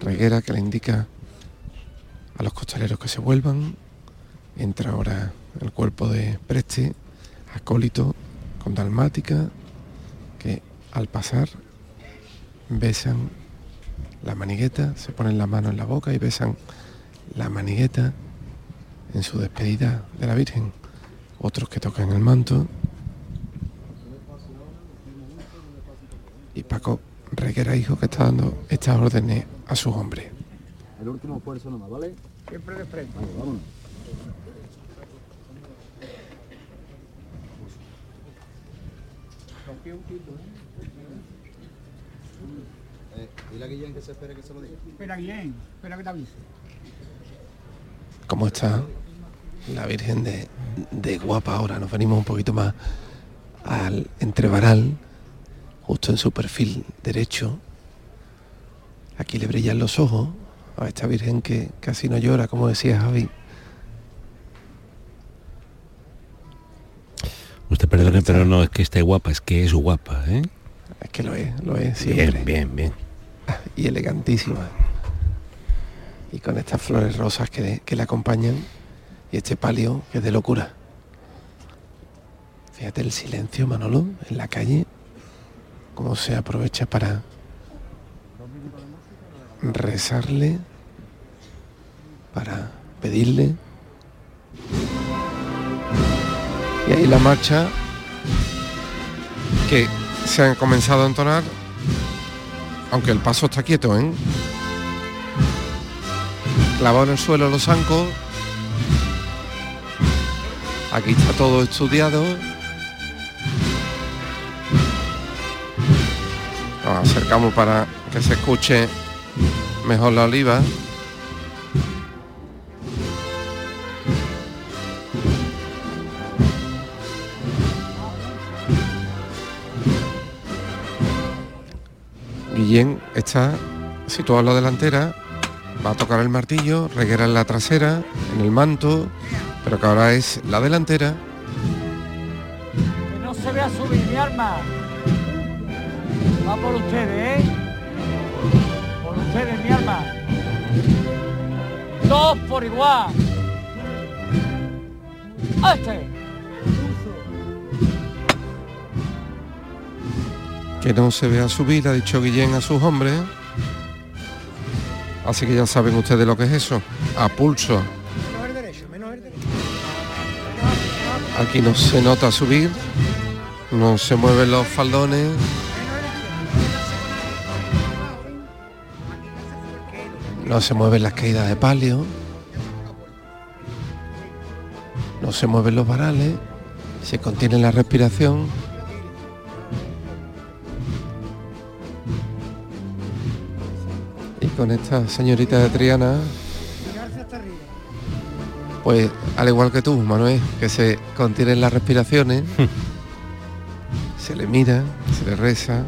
reguera que le indica a los costaleros que se vuelvan, entra ahora el cuerpo de Preste, acólito con dalmática, que al pasar besan la manigueta, se ponen la mano en la boca y besan la manigueta en su despedida de la Virgen. Otros que tocan el manto. Y Paco Reguera, hijo, que está dando estas órdenes a sus hombres. El último esfuerzo nomás, ¿vale? Siempre de frente. Vale, vámonos. Eh, dile a Guillén que se espere que se lo diga. Espera, Guillén, espera que te avise. ¿Cómo está la Virgen de, de guapa ahora? Nos venimos un poquito más al entrevaral, justo en su perfil derecho. Aquí le brillan los ojos a esta Virgen que casi no llora, como decía Javi. Usted perdone, pero no es que esté guapa, es que es guapa, ¿eh? Es que lo es, lo es siempre. Bien, bien, bien. Y elegantísima. Y con estas flores rosas que, que le acompañan y este palio que es de locura. Fíjate el silencio, Manolo, en la calle, cómo se aprovecha para rezarle, para pedirle. Y ahí la marcha que se han comenzado a entonar, aunque el paso está quieto, ¿eh? Clavado en el suelo los zancos. Aquí está todo estudiado. Nos acercamos para que se escuche mejor la oliva. Guillén está situado en la delantera, va a tocar el martillo, reguera en la trasera, en el manto, pero que ahora es la delantera. Que no se vea subir mi arma. Va por ustedes, ¿eh? Ustedes, mi arma. Dos por igual. ¡A Este. que no se vea subir, ha dicho Guillén a sus hombres. Así que ya saben ustedes lo que es eso, a pulso. Aquí no se nota subir, no se mueven los faldones. No se mueven las caídas de palio. No se mueven los varales. Se contiene la respiración. Y con esta señorita de Triana, pues al igual que tú, Manuel, que se contienen las respiraciones, se le mira, se le reza,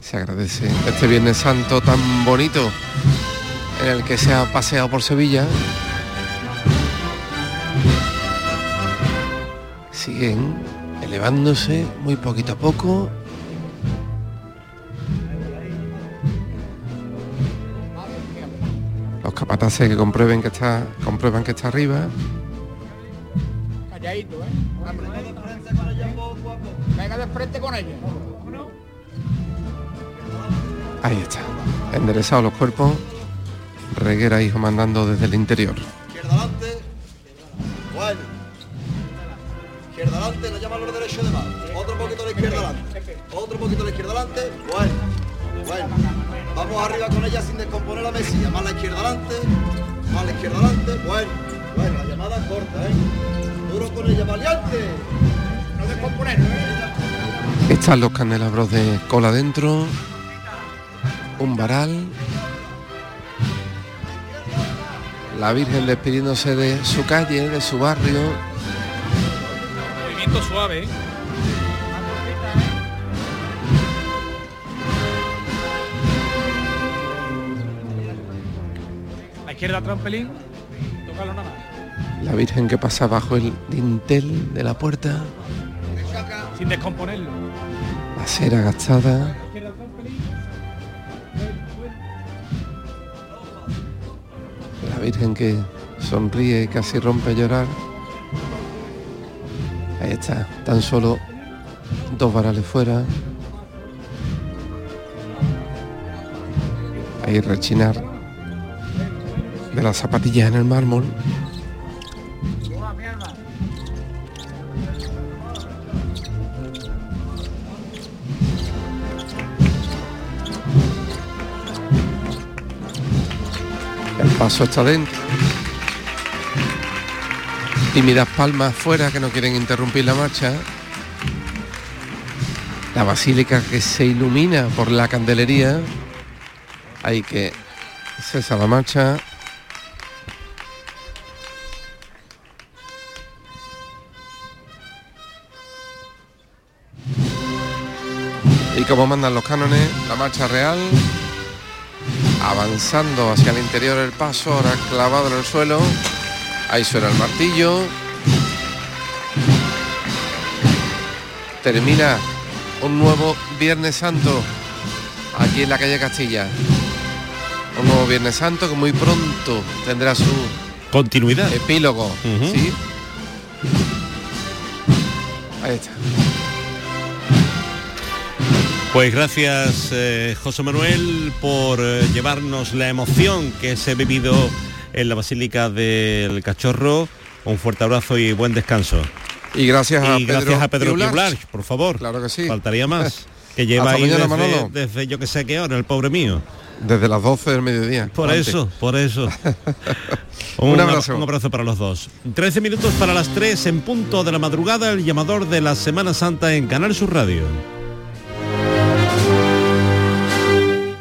se agradece este Viernes Santo tan bonito en el que se ha paseado por Sevilla. Siguen elevándose muy poquito a poco. Los capataces que comprueben que está, comprueban que está arriba. Calladito, ¿eh? Venga de frente con ella. Ahí está. Enderezados los cuerpos. Reguera hijo mandando desde el interior. Izquierda adelante. Bueno. Izquierda adelante, no llaman los derechos de más. Otro poquito a la izquierda adelante. Otro poquito a la izquierda adelante. Bueno. Bueno. Vamos arriba con ella sin descomponer la mesilla. Más la izquierda adelante. Más la izquierda adelante. Bueno. Bueno, la llamada es corta, ¿eh? Duro con ella, valiente. No descomponer, ¿eh? Están los candelabros de cola dentro. Un varal. La Virgen despidiéndose de su calle, de su barrio. Movimiento suave, ¿eh? La izquierda trampelín, tócalo nada más. La Virgen que pasa bajo el dintel de la puerta. sin descomponerlo. La cera gastada. La Virgen que sonríe y casi rompe a llorar. Ahí está, tan solo dos varales fuera. Ahí rechinar de las zapatillas en el mármol. Paso está dentro. Tímidas palmas fuera que no quieren interrumpir la marcha. La basílica que se ilumina por la candelería. Hay que cesa la marcha. Y como mandan los cánones, la marcha real avanzando hacia el interior del paso, ahora clavado en el suelo. Ahí suena el martillo. Termina un nuevo Viernes Santo aquí en la calle Castilla. Un nuevo Viernes Santo que muy pronto tendrá su continuidad. Epílogo. ¿sí? Ahí está. Pues gracias eh, José Manuel por eh, llevarnos la emoción que se ha vivido en la Basílica del Cachorro. Un fuerte abrazo y buen descanso. Y gracias a y Pedro gracias a Pedro Piular. Piular, por favor. Claro que sí. Faltaría más. Que lleva ahí mañana, desde, yo que sé qué hora, el pobre mío. Desde las 12 del mediodía. Por antes. eso, por eso. Un abrazo. Un abrazo para los dos. 13 minutos para las 3 en punto de la madrugada, el llamador de la Semana Santa en Canal Sur Radio.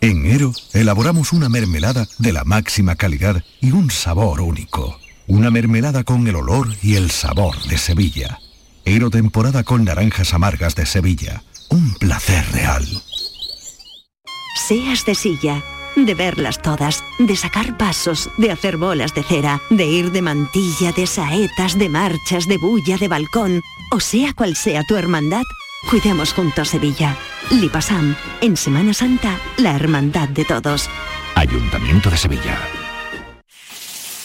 En Ero elaboramos una mermelada de la máxima calidad y un sabor único. Una mermelada con el olor y el sabor de Sevilla. Ero temporada con naranjas amargas de Sevilla. Un placer real. Seas de silla, de verlas todas, de sacar pasos, de hacer bolas de cera, de ir de mantilla, de saetas, de marchas, de bulla, de balcón, o sea cual sea tu hermandad, cuidemos juntos Sevilla. Lipasam, en Semana Santa, la hermandad de todos. Ayuntamiento de Sevilla.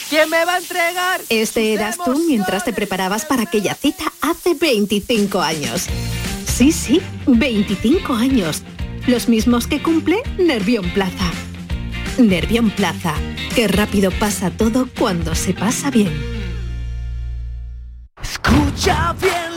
¿Quién me va a entregar? Este eras tú mientras te preparabas para aquella cita hace 25 años. Sí, sí, 25 años. Los mismos que cumple Nervión Plaza. Nervión Plaza. Qué rápido pasa todo cuando se pasa bien. Escucha bien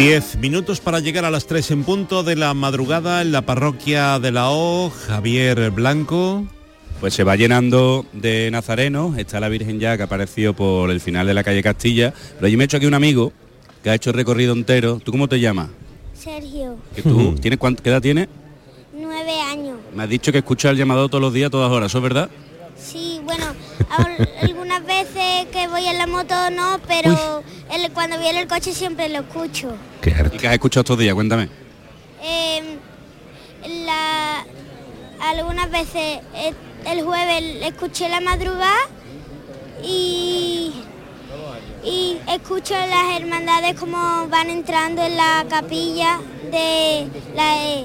Diez minutos para llegar a las tres en punto de la madrugada en la parroquia de la O, Javier Blanco. Pues se va llenando de nazarenos, está la Virgen ya que apareció por el final de la calle Castilla, pero yo me he hecho aquí un amigo que ha hecho el recorrido entero. ¿Tú cómo te llamas? Sergio, ¿Que tú, ¿tienes cuánto, ¿Qué edad tienes? nueve años. Me has dicho que escuchas el llamado todos los días, todas horas, ¿eso es verdad? Sí, bueno, al- algunas veces que voy en la moto no, pero el- cuando viene el coche siempre lo escucho. ¿Y qué has escuchado estos días? Cuéntame. Eh, la, algunas veces eh, el jueves escuché la madrugada y, y escucho las hermandades como van entrando en la capilla de la, eh,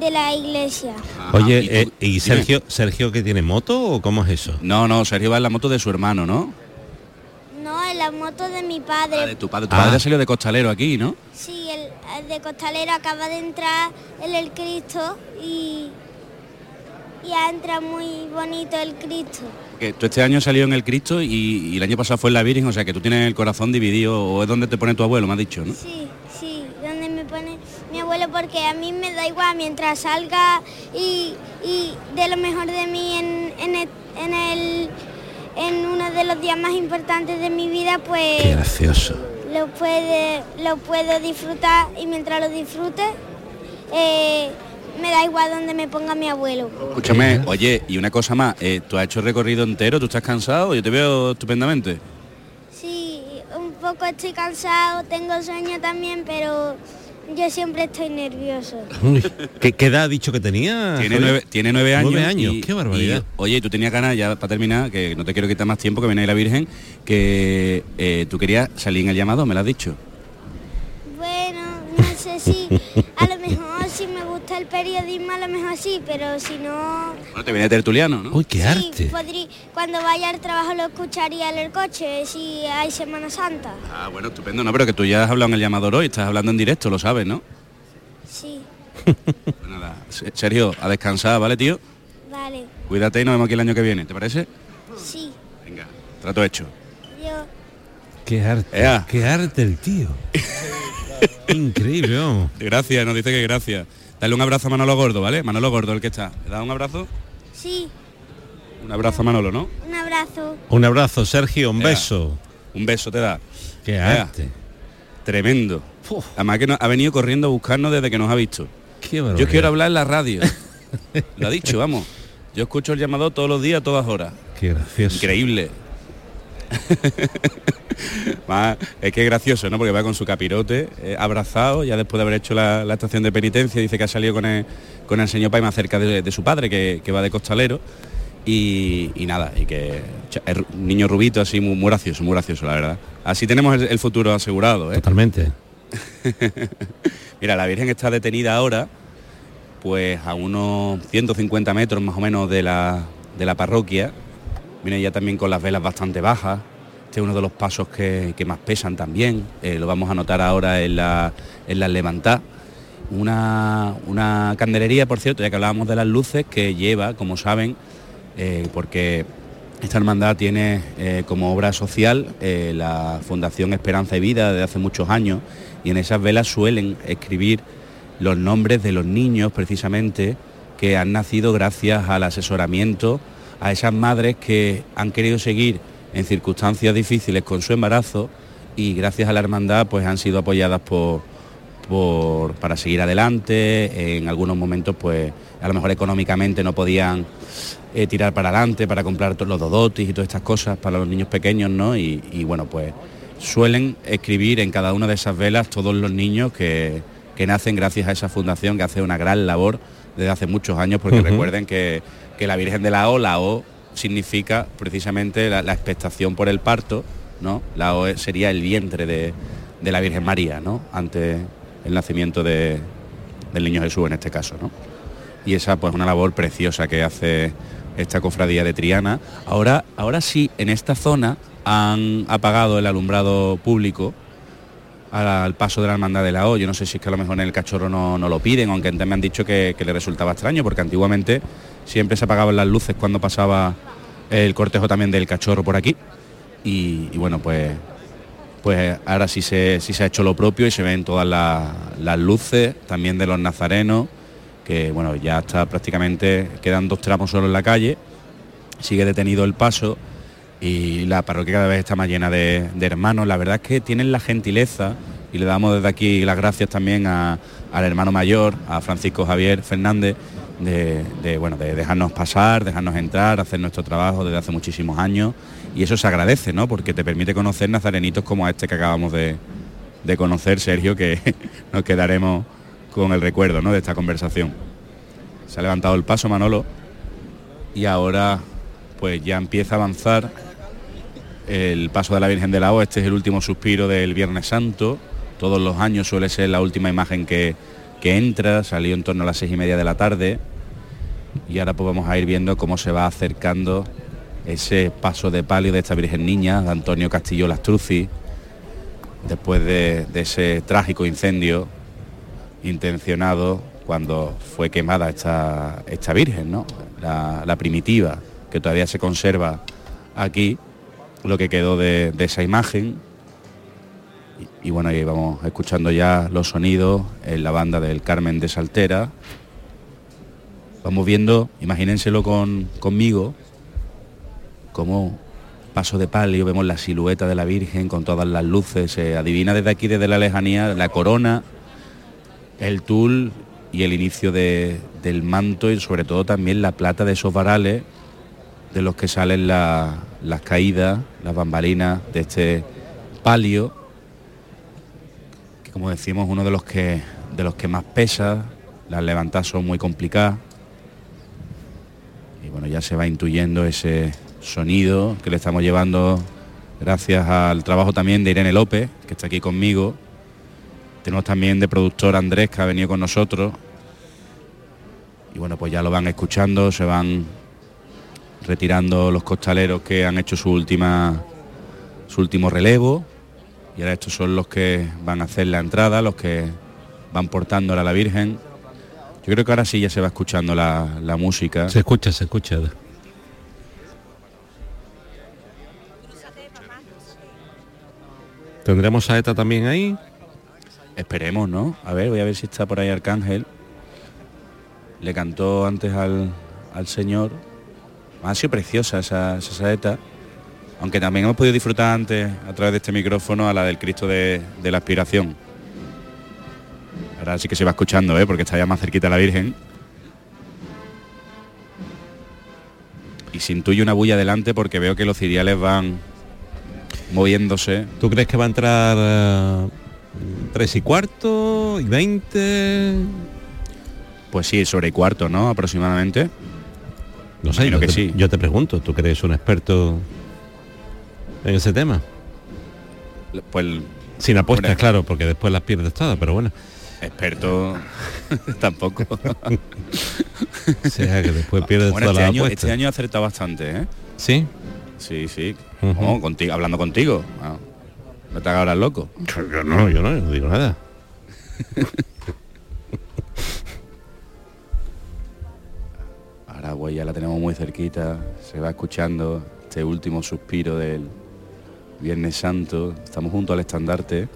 de la iglesia. Oye, eh, ¿y Sergio, Sergio que tiene moto o cómo es eso? No, no, Sergio va en la moto de su hermano, ¿no? No, en la moto de mi padre. Ah, de tu padre. Tu padre ha salido de costalero aquí, ¿no? Sí, el, el de Costalera acaba de entrar en el Cristo y, y ha entrado muy bonito el Cristo. Que tú este año salió en el Cristo y, y el año pasado fue en la Virgen, o sea que tú tienes el corazón dividido, o es donde te pone tu abuelo, me has dicho, ¿no? Sí, sí, donde me pone mi abuelo porque a mí me da igual mientras salga y, y de lo mejor de mí en, en el, en el- en uno de los días más importantes de mi vida, pues Qué gracioso. lo puede lo puedo disfrutar y mientras lo disfrute eh, me da igual donde me ponga mi abuelo. Escúchame, oye, y una cosa más, eh, tú has hecho el recorrido entero, tú estás cansado, yo te veo estupendamente. Sí, un poco estoy cansado, tengo sueño también, pero yo siempre estoy nervioso. Uy, ¿Qué, qué edad ha dicho que tenía? Tiene nueve, tiene nueve años. Nueve años, y- qué barbaridad. y, oye, tú tenías ganas, ya para terminar, que no te quiero quitar más tiempo, que viene ahí la Virgen, que eh, tú querías salir en el llamado, me lo has dicho. Bueno, no sé si a lo mejor si me gusta el periodismo, a lo mejor sí, pero si no, Bueno, te viene tertuliano, ¿no? Uy, qué sí, podrí- cuando vaya al trabajo lo escucharía en el coche, si hay Semana Santa. Ah, bueno, estupendo, no, pero que tú ya has hablado en el llamador hoy, estás hablando en directo, lo sabes, ¿no? Sí, Pues nada, Se- Sergio, a descansar, ¿vale, tío? vale, Cuídate y nos vemos aquí el año que viene, ¿te parece? sí, Venga, trato hecho. yo. Qué arte, Ea. qué arte el tío. Increíble, vamos. Gracias, nos dice que gracias. Dale un abrazo a Manolo Gordo, ¿vale? Manolo Gordo, el que está. ¿Le das un abrazo? Sí, Un abrazo a Manolo, ¿no? un abrazo. Un abrazo, Sergio, un Ea. beso. Un beso te da. Qué Ea. arte. Tremendo. Además que no- ha venido corriendo a buscarnos desde que nos ha visto. Qué Yo quiero hablar en la radio. Lo ha dicho, vamos. Yo escucho el llamado todos los días, a todas horas. Qué gracioso. Increíble. Más, es que es gracioso, ¿no? Porque va con su capirote, eh, abrazado, ya después de haber hecho la, la estación de penitencia, dice que ha salido con el, con el señor Paima cerca de, de su padre, que, que va de costalero. Y, y nada, y que un niño rubito así, muy, muy gracioso, muy gracioso, la verdad. Así tenemos el, el futuro asegurado, ¿eh? Totalmente. Mira, la Virgen está detenida ahora, pues a unos 150 metros más o menos de la, de la parroquia. Viene ya también con las velas bastante bajas. Este es uno de los pasos que, que más pesan también. Eh, lo vamos a notar ahora en la, en la levantada. Una, una candelería, por cierto, ya que hablábamos de las luces, que lleva, como saben, eh, porque esta hermandad tiene eh, como obra social la Fundación Esperanza y Vida desde hace muchos años y en esas velas suelen escribir los nombres de los niños precisamente que han nacido gracias al asesoramiento a esas madres que han querido seguir en circunstancias difíciles con su embarazo y gracias a la hermandad pues han sido apoyadas por, por- para seguir adelante. En algunos momentos, pues, a lo mejor económicamente no podían eh, tirar para adelante para comprar todos los dodotis y todas estas cosas para los niños pequeños, ¿no? Y, y, bueno, pues suelen escribir en cada una de esas velas todos los niños que, que nacen gracias a esa fundación que hace una gran labor desde hace muchos años, porque recuerden que, que la Virgen de la O, la O significa precisamente la, expectación por el parto, ¿no? La O sería el vientre de, de la Virgen María, ¿no? Ante el nacimiento de- del niño Jesús en este caso, ¿no? Y esa pues una labor preciosa que hace esta cofradía de Triana. Ahora, ahora sí, en esta zona han apagado el alumbrado público al, paso de la hermandad de la O. Yo no sé si es que a lo mejor en el cachorro no, no lo piden, aunque antes me han dicho que le resultaba extraño, porque antiguamente siempre se apagaban las luces cuando pasaba el cortejo también del cachorro por aquí. Y, bueno, pues pues ahora sí se, sí se ha hecho lo propio y se ven todas las, las luces, también de los nazarenos, que bueno, ya está prácticamente, quedan dos tramos solo en la calle, sigue detenido el paso y la parroquia cada vez está más llena de, hermanos. La verdad es que tienen la gentileza y le damos desde aquí las gracias también al hermano mayor, a Francisco Javier Fernández, de, bueno, de dejarnos pasar, dejarnos entrar, hacer nuestro trabajo desde hace muchísimos años y eso se agradece, ¿no? Porque te permite conocer nazarenitos como este que acabamos de, de conocer, Sergio, que nos quedaremos con el recuerdo ¿no? de esta conversación. Se ha levantado el paso Manolo y ahora pues ya empieza a avanzar el paso de la Virgen de la O. Este es el último suspiro del Viernes Santo. Todos los años suele ser la última imagen que, que entra, salió en torno a las seis y media de la tarde. Y ahora pues vamos a ir viendo cómo se va acercando ese paso de palio de esta Virgen Niña, de Antonio Castillo Lastruzzi, después de, ese trágico incendio intencionado cuando fue quemada esta, esta Virgen, ¿no? la, primitiva, que todavía se conserva aquí, lo que quedó de esa imagen. Y, bueno, ahí vamos escuchando ya los sonidos en la banda del Carmen de Saltera. Vamos viendo, imagínenselo con, conmigo, como paso de palio, vemos la silueta de la Virgen con todas las luces, se adivina desde aquí, desde la lejanía, la corona, el tul y el inicio de- del manto y sobre todo también la plata de esos varales de los que salen la- las caídas, las bambalinas de este palio, como decimos uno de los que de los que más pesa, las levantadas son muy complicadas. Y bueno, ya se va intuyendo ese sonido que le estamos llevando gracias al trabajo también de Irene López, que está aquí conmigo. Tenemos también de productor Andrés, que ha venido con nosotros. Y bueno, pues ya lo van escuchando, se van retirando los costaleros que han hecho su última su último relevo. Y ahora estos son los que van a hacer la entrada, los que van portándola a la Virgen. Yo creo que ahora sí ya se va escuchando la, la música. Se escucha, se escucha. ¿Tendremos a ETA también ahí? Esperemos, ¿no? A ver, voy a ver si está por ahí Arcángel. Le cantó antes al, al Señor. Ha sido preciosa esa, esa saeta. Aunque también hemos podido disfrutar antes a través de este micrófono a la del Cristo de, de la Aspiración. Ahora sí que se va escuchando, ¿eh? porque está ya más cerquita la Virgen. Y se intuye una bulla adelante porque veo que los ciriales van moviéndose. ¿Tú crees que va a entrar eh, tres y cuarto y 20? Pues sí, sobre y cuarto, ¿no? Aproximadamente. No sé, yo que te, sí. yo te pregunto, ¿tú crees un experto en ese tema? Pues Sin apuestas, claro, porque después las pierdes todas, pero bueno. experto tampoco. O sea, que después pierdes Bueno, todas este las año, apuestas. este año acertado bastante, ¿eh? ¿Sí? Sí, sí. Contigo, hablando contigo. Ah, No te hagas ahora loco. Yo no, yo no, yo no digo nada. Ahora pues ya la tenemos muy cerquita. Se va escuchando este último suspiro del Viernes Santo. Estamos junto al estandarte.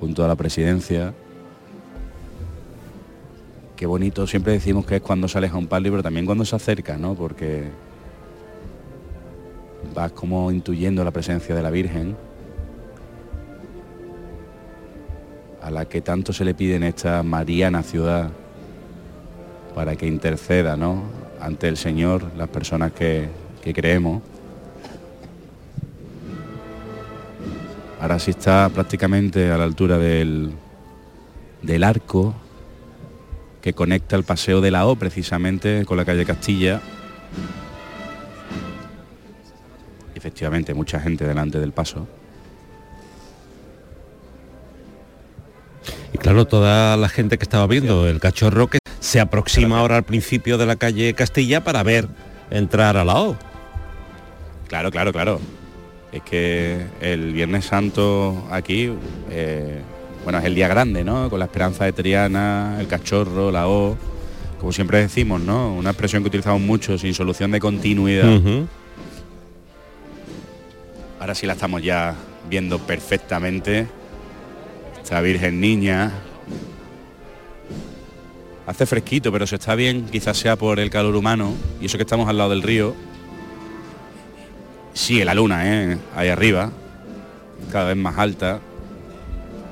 Junto a la presidencia. Qué bonito, siempre decimos que es cuando sales a un palio, pero también cuando se acerca, ¿no? Porque vas como intuyendo la presencia de la Virgen, a la que tanto se le pide en esta mariana ciudad para que interceda, ¿no? Ante el Señor, las personas que, que creemos. Ahora sí está prácticamente a la altura del, del arco que conecta el paseo de la O precisamente con la calle Castilla. Efectivamente, mucha gente delante del paso. Y claro, toda la gente que estaba viendo el cachorro que se aproxima ahora al principio de la calle Castilla para ver entrar a la O. Claro, claro, claro. Es que el Viernes Santo aquí, eh, bueno, es el día grande, ¿no? Con la esperanza de Triana, el cachorro, la O, como siempre decimos, ¿no? Una expresión que utilizamos mucho, sin solución de continuidad. Ahora sí la estamos ya viendo perfectamente. Esta Virgen Niña. Hace fresquito, pero se está bien, quizás sea por el calor humano. Y eso que estamos al lado del río. Sigue la luna, ¿eh? Ahí arriba. Cada vez más alta.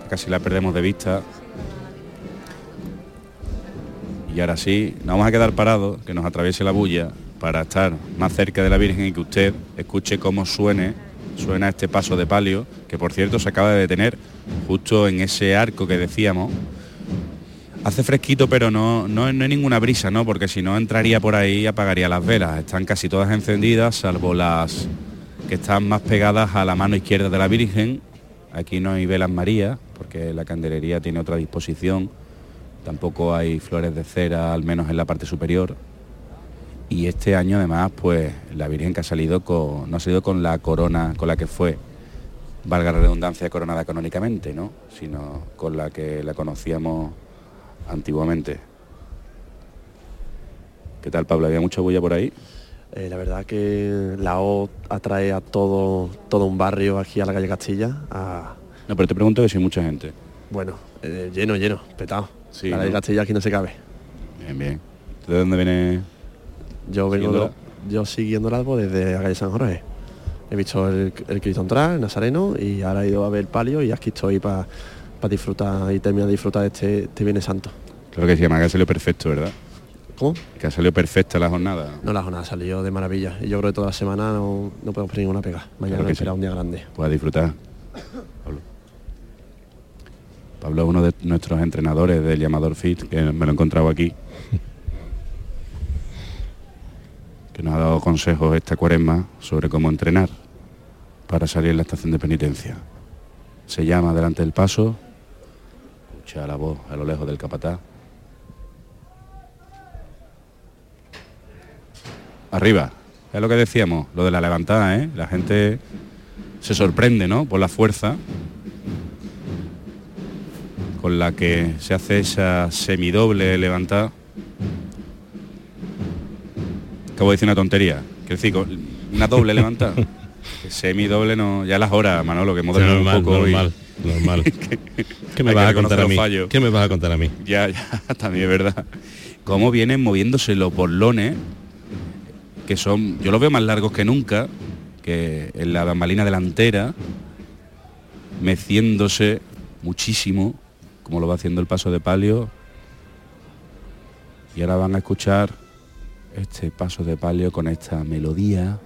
Casi la perdemos de vista. Y ahora sí, nos vamos a quedar parados, que nos atraviese la bulla para estar más cerca de la Virgen y que usted escuche cómo suene, suena este paso de palio, que por cierto se acaba de detener justo en ese arco que decíamos. Hace fresquito, pero no, no, no hay ninguna brisa, ¿no? Porque si no entraría por ahí apagaría las velas. Están casi todas encendidas, salvo las que están más pegadas a la mano izquierda de la Virgen. Aquí no hay velas María, porque la candelería tiene otra disposición. Tampoco hay flores de cera, al menos en la parte superior. Y este año además, pues la Virgen que ha salido con, no ha salido con la corona con la que fue, valga la redundancia, coronada canónicamente, ¿no? Sino con la que la conocíamos antiguamente. ¿Qué tal, Pablo? ¿Había mucha bulla por ahí? Eh, la verdad que la O atrae a todo, todo un barrio aquí a la calle Castilla. A, No, pero te pregunto que si hay mucha gente. bueno, eh, lleno, lleno, petado. Sí, la calle ¿no? Castilla aquí no se cabe. Bien, bien. ¿De dónde viene? Yo vengo Siguiéndola. de- yo siguiendo el árbol desde la calle San Jorge. He visto el, el Cristo entrar, el Nazareno, y ahora he ido a ver el palio y aquí estoy para disfrutar y terminar de disfrutar este, este Viernes Santo. Claro que sí, además que ha salido perfecto, ¿verdad? ¿Cómo? Que ha salido perfecta la jornada. No, la jornada salió de maravilla. Y yo creo que toda la semana no, no podemos poner ninguna pega. Mañana Claro sí. un día grande. Pueda disfrutar. Pablo. Pablo es uno de nuestros entrenadores del llamador Fit, que me lo he encontrado aquí. Que nos ha dado consejos esta cuaresma sobre cómo entrenar para salir en la estación de penitencia. Se llama delante del paso, escucha la voz a lo lejos del capataz. Arriba, es lo que decíamos, lo de la levantada, ¿eh? La gente se sorprende, ¿no? Por la fuerza con la que se hace esa semidoble levantada. Acabo de decir una tontería. Quiero decir, una doble levantada. Que semidoble no. Ya las horas, Manolo, que Sí, normal, un poco hoy. normal, normal. ¿Qué me vas que a contar a mí? fallos. ¿Qué me vas a contar a mí? Ya, ya, también es verdad. Cómo vienen moviéndose los borlones, que son, yo los veo más largos que nunca, que en la bambalina delantera, meciéndose muchísimo, como lo va haciendo el paso de palio. Y ahora van a escuchar este paso de palio con esta melodía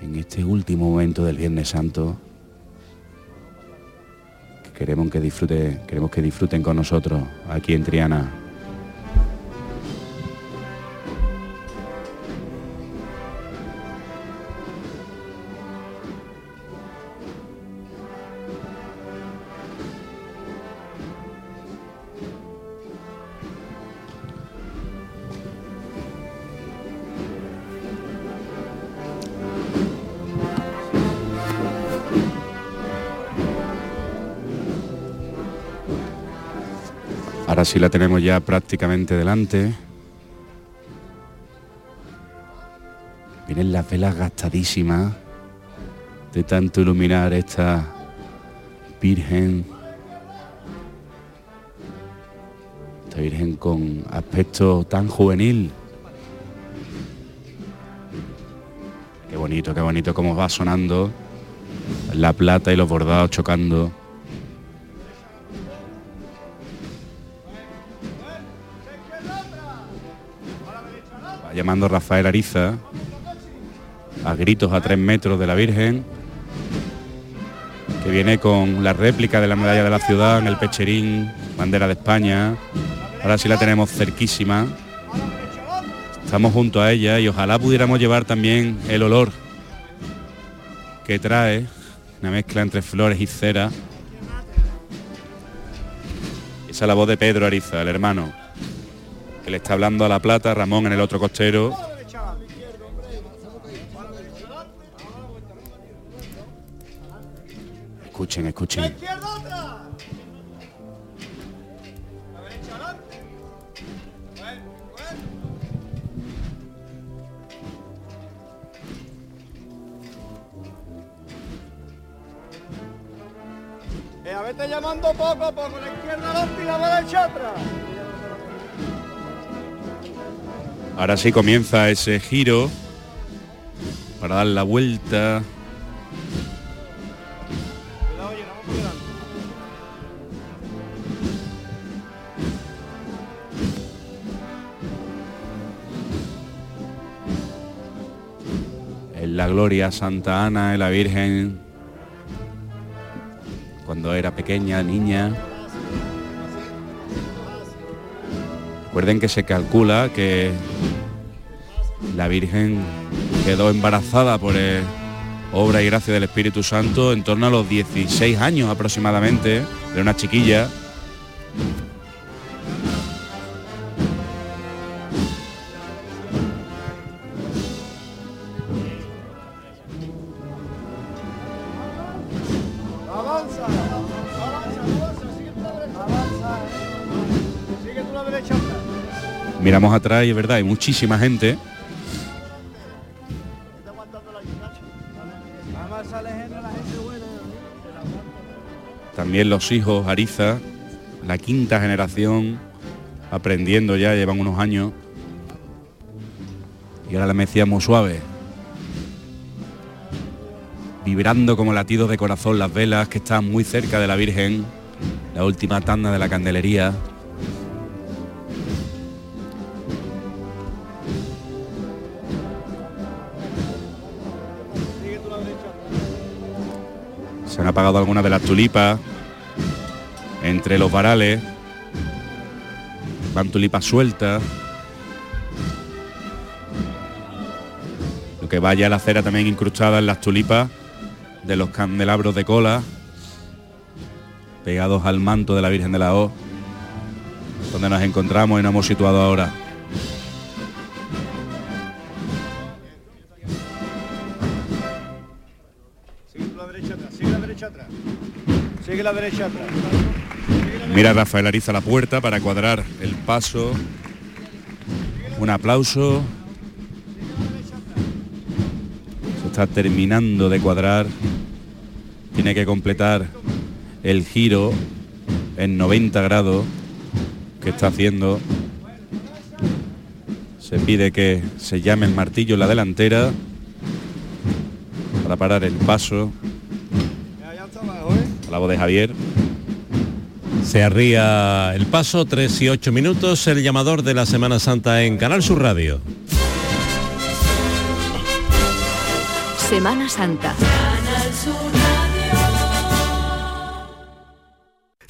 en este último momento del Viernes Santo que queremos que disfrute, queremos que disfruten con nosotros aquí en Triana. Ahora la tenemos ya prácticamente delante. Vienen las velas gastadísimas de tanto iluminar esta Virgen. Esta Virgen con aspecto tan juvenil. Qué bonito, qué bonito cómo va sonando la plata y los bordados chocando. Llamando Rafael Ariza a gritos a tres metros de la Virgen, que viene con la réplica de la medalla de la ciudad en el pecherín, bandera de España. Ahora sí la tenemos cerquísima. Estamos junto a ella y ojalá pudiéramos llevar también el olor que trae, una mezcla entre flores y cera. Esa es la voz de Pedro Ariza, el hermano, que le está hablando a La Plata, Ramón en el otro costero. Escuchen, escuchen. Eh, a veces llamando poco a poco, la izquierda adelante y la derecha atrás. Ahora sí comienza ese giro para dar la vuelta. En la gloria Santa Ana de la Virgen cuando era pequeña, niña. Recuerden que se calcula que la Virgen quedó embarazada por eh, obra y gracia del Espíritu Santo en torno a los 16 años aproximadamente, de una chiquilla. Miramos atrás y es verdad, hay muchísima gente. También los hijos, Ariza, la quinta generación, aprendiendo ya, llevan unos años. Y ahora la mecía muy suave. Vibrando como latidos de corazón las velas que están muy cerca de la Virgen. La última tanda de la candelería. Se han apagado algunas de las tulipas entre los varales. Van tulipas sueltas. Lo que vaya la cera también incrustada en las tulipas de los candelabros de cola pegados al manto de la Virgen de la O, donde nos encontramos y nos hemos situado ahora. Mira Rafael Ariza la puerta para cuadrar el paso. Un aplauso. Se está terminando de cuadrar. Tiene que completar el giro en 90 grados que está haciendo. Se pide que se llame el martillo en la delantera para parar el paso. La voz de Javier. Se arría el paso, 3 y 8 minutos, el llamador de la Semana Santa en Canal Sur Radio. Semana Santa.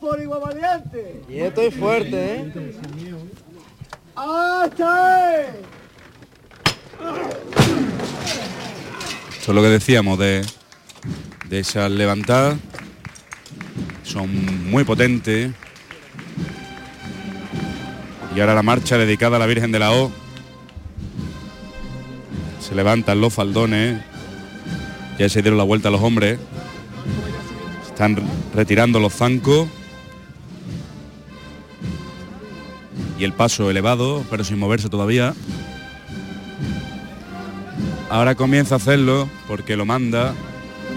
Por igual valiente. Y estoy fuerte, ¿eh? ¡Hasta ahí! Esto es lo que decíamos de, de esas levantadas. Son muy potentes. Y ahora la marcha dedicada a la Virgen de la O. Se levantan los faldones. Ya se dieron la vuelta a los hombres. Están retirando los zancos. Y el paso elevado, pero sin moverse todavía. Ahora comienza a hacerlo porque lo manda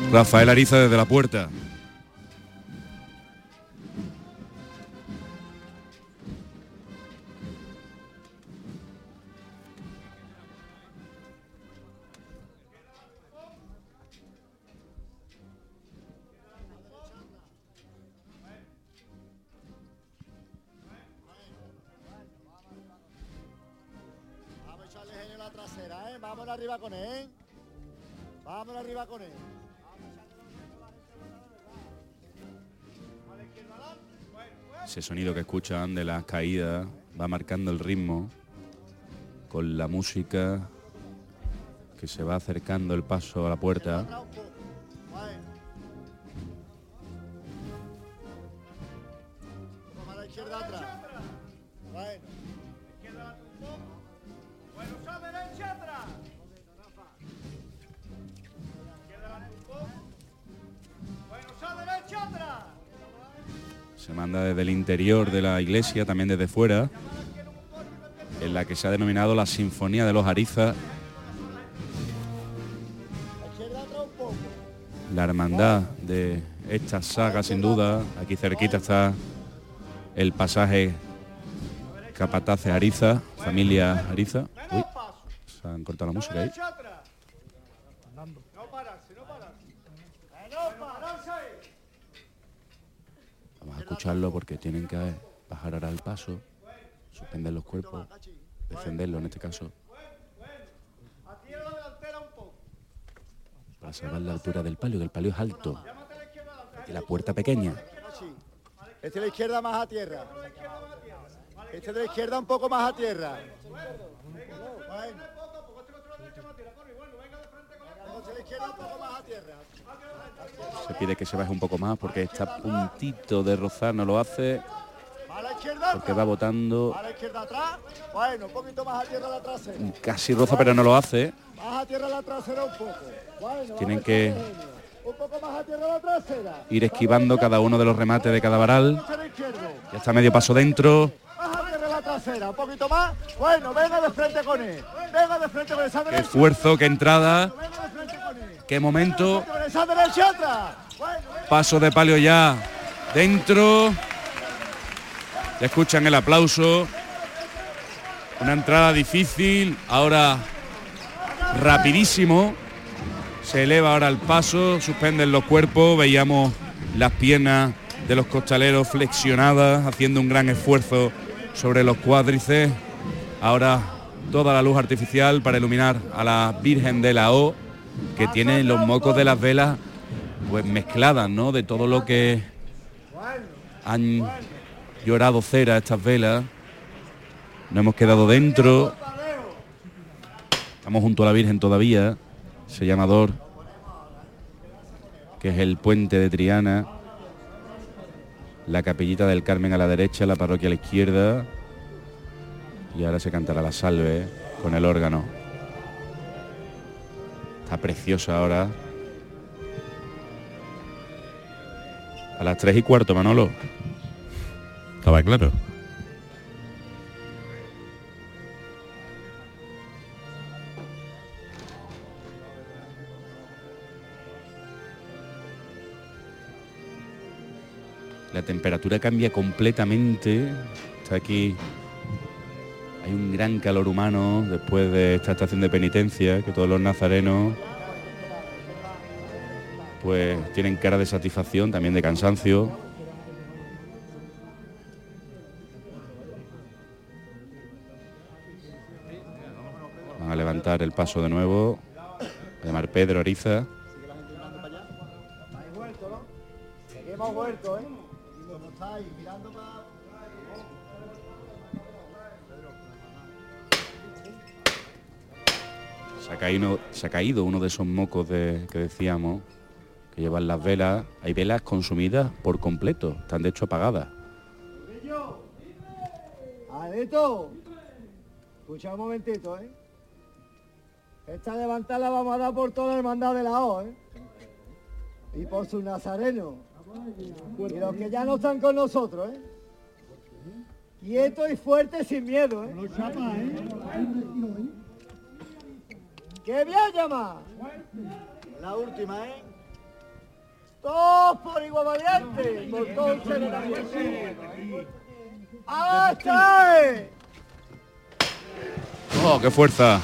Rafael Ariza desde la puerta. Con él. Ese sonido que escuchan de las caídas va marcando el ritmo con la música que se va acercando el paso a la puerta. Bueno. Se manda desde el interior de la iglesia, también desde fuera, en la que se ha denominado la Sinfonía de los Arizas. La hermandad de esta saga, sin duda. Aquí cerquita está el pasaje Capataces Ariza, familia Ariza. Se han cortado la música ahí. No pararse, no pararse. No pararse ahí. Vamos a escucharlo porque tienen que bajar ahora el paso, suspender los cuerpos, defenderlo en este caso, para salvar la altura del palio, que el palio es alto. Y la puerta pequeña. Este de la izquierda más a tierra. Este de la izquierda un poco más a tierra. Este de la izquierda un poco más a tierra. Se pide que se baje un poco más porque está a puntito de rozar, no lo hace, porque va atrás. Bueno, un poquito más a tierra la trasera. casi roza pero no lo hace. Más a tierra la trasera un poco. Bueno, Tienen que. Un poco más a tierra la trasera. ir esquivando cada uno de los remates de cada varal. Ya está medio paso dentro, Más a tierra la trasera. Un poquito más. Bueno, venga de frente con él. Venga de frente con qué derecha. esfuerzo, qué entrada, Venga de frente con él. Qué momento. Bueno, Paso de palio ya dentro. Ya escuchan el aplauso. Una entrada difícil, ahora rapidísimo. Se eleva ahora el paso, suspenden los cuerpos, veíamos las piernas de los costaleros flexionadas, haciendo un gran esfuerzo sobre los cuádrices. Ahora toda la luz artificial para iluminar a la Virgen de la O, que tiene los mocos de las velas pues mezcladas, ¿no? De todo lo que han llorado cera estas velas. No hemos quedado dentro. Estamos junto a la Virgen todavía. Ese llamador, que es el puente de Triana. La capillita del Carmen a la derecha, la parroquia a la izquierda. Y ahora se cantará la salve con el órgano. Está preciosa ahora. A las tres y cuarto, Manolo. Estaba claro. La temperatura cambia completamente Está aquí. Hay un gran calor humano después de esta estación de penitencia, que todos los nazarenos pues tienen cara de satisfacción, también de cansancio. Van a levantar el paso de nuevo. A llamar Pedro Ariza. hemos vuelto, ¿eh? Mirando para... Se ha caído, se ha caído uno de esos mocos de, que decíamos, que llevan las velas. Hay velas consumidas por completo, están de hecho apagadas. Alito, escucha un momentito, ¿eh? Esta levantada la vamos a dar por toda la hermandad de la O, ¿eh? Y por su nazareno. Y los que ya no están con nosotros, ¿eh? Quieto y fuerte sin miedo, ¿eh? ¡Qué bien llama! La última, ¿eh? Todos por igual valiente, por ¡Hasta! ¡Oh, qué fuerza!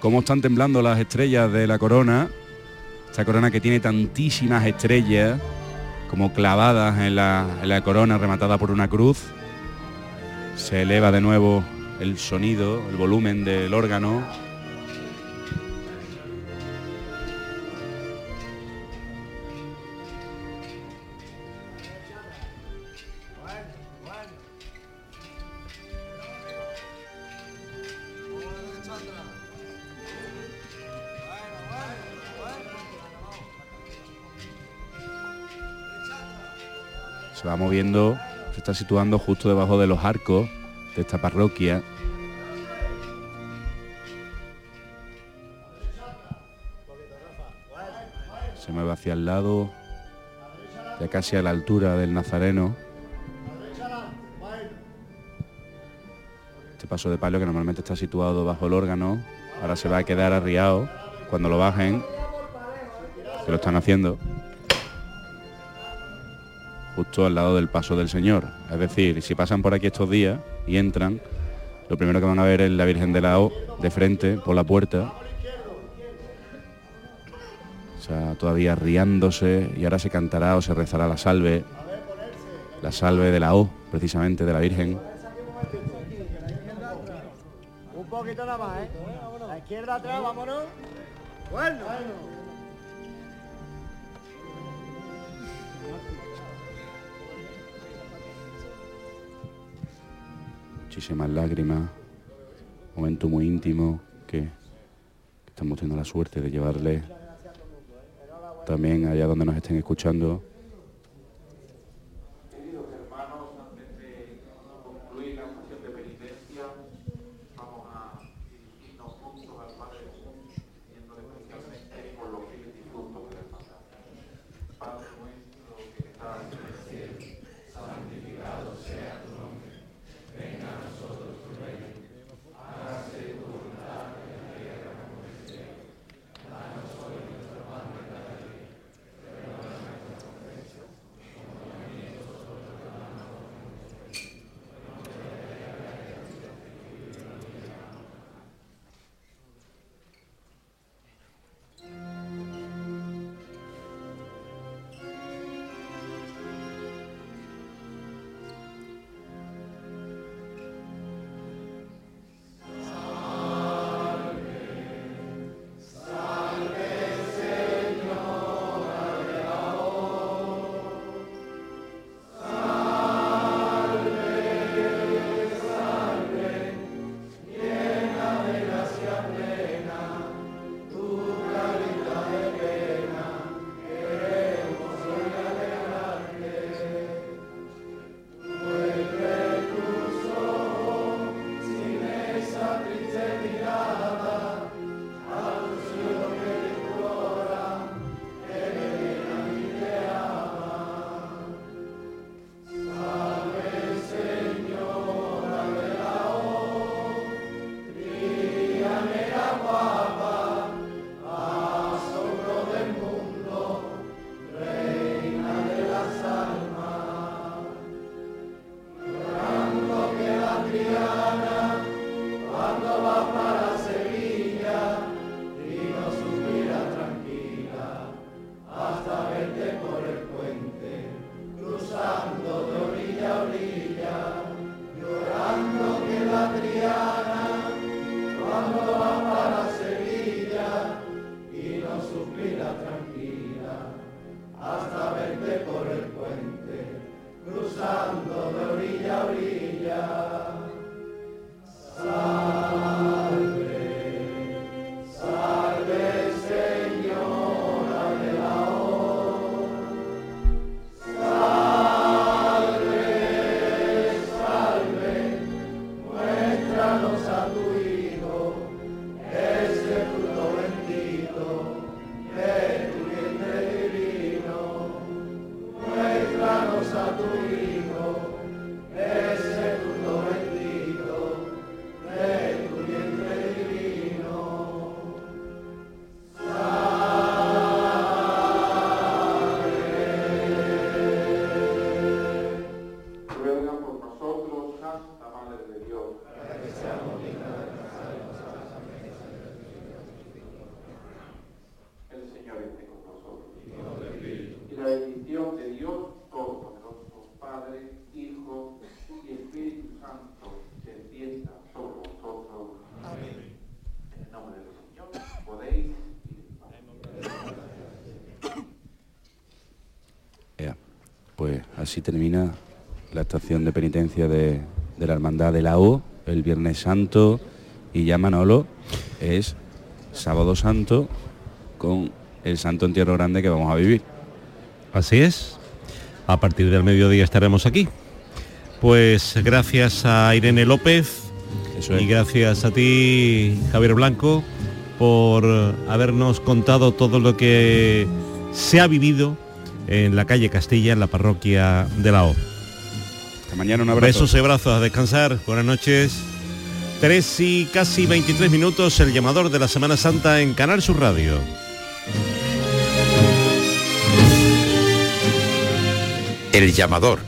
Cómo están temblando las estrellas de la corona. Esta corona que tiene tantísimas estrellas como clavadas en la, en la corona rematada por una cruz. Se eleva de nuevo el sonido, el volumen del órgano. Se va moviendo, se está situando justo debajo de los arcos de esta parroquia. Se mueve hacia el lado, ya casi a la altura del Nazareno. Este paso de palio que normalmente está situado bajo el órgano, ahora se va a quedar arriado cuando lo bajen, que lo están haciendo justo al lado del paso del Señor. Es decir, si pasan por aquí estos días y entran, lo primero que van a ver es la Virgen de la O de frente por la puerta. O sea, todavía riándose y ahora se cantará o se rezará la salve, la salve de la O, precisamente de la Virgen. Un poquito nada más, ¿eh? La izquierda atrás, vámonos. Bueno. Muchísimas lágrimas, momento muy íntimo que, estamos teniendo la suerte de llevarle también allá donde nos estén escuchando. Así termina la estación de penitencia de, de la Hermandad de la O, el Viernes Santo, y ya Manolo es Sábado Santo con el Santo Entierro Grande que vamos a vivir. Así es. A partir del mediodía estaremos aquí. Pues gracias a Irene López y gracias a ti, Javier Blanco, por habernos contado todo lo que se ha vivido en la calle Castilla, en la parroquia de la O. Hasta mañana un abrazo. Besos y abrazos, a descansar. Buenas noches. 3 y casi 23 minutos, el llamador de la Semana Santa en Canal Sur Radio. El llamador.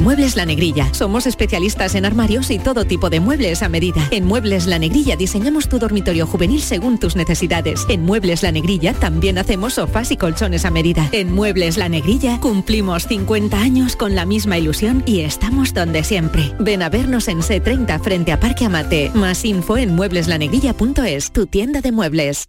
Muebles La Negrilla. Somos especialistas en armarios y todo tipo de muebles a medida. En Muebles La Negrilla diseñamos tu dormitorio juvenil según tus necesidades. En Muebles La Negrilla también hacemos sofás y colchones a medida. En Muebles La Negrilla cumplimos 50 años con la misma ilusión y estamos donde siempre. Ven a vernos en C30 frente a Parque Amate. Más info en muebleslanegrilla.es, tu tienda de muebles.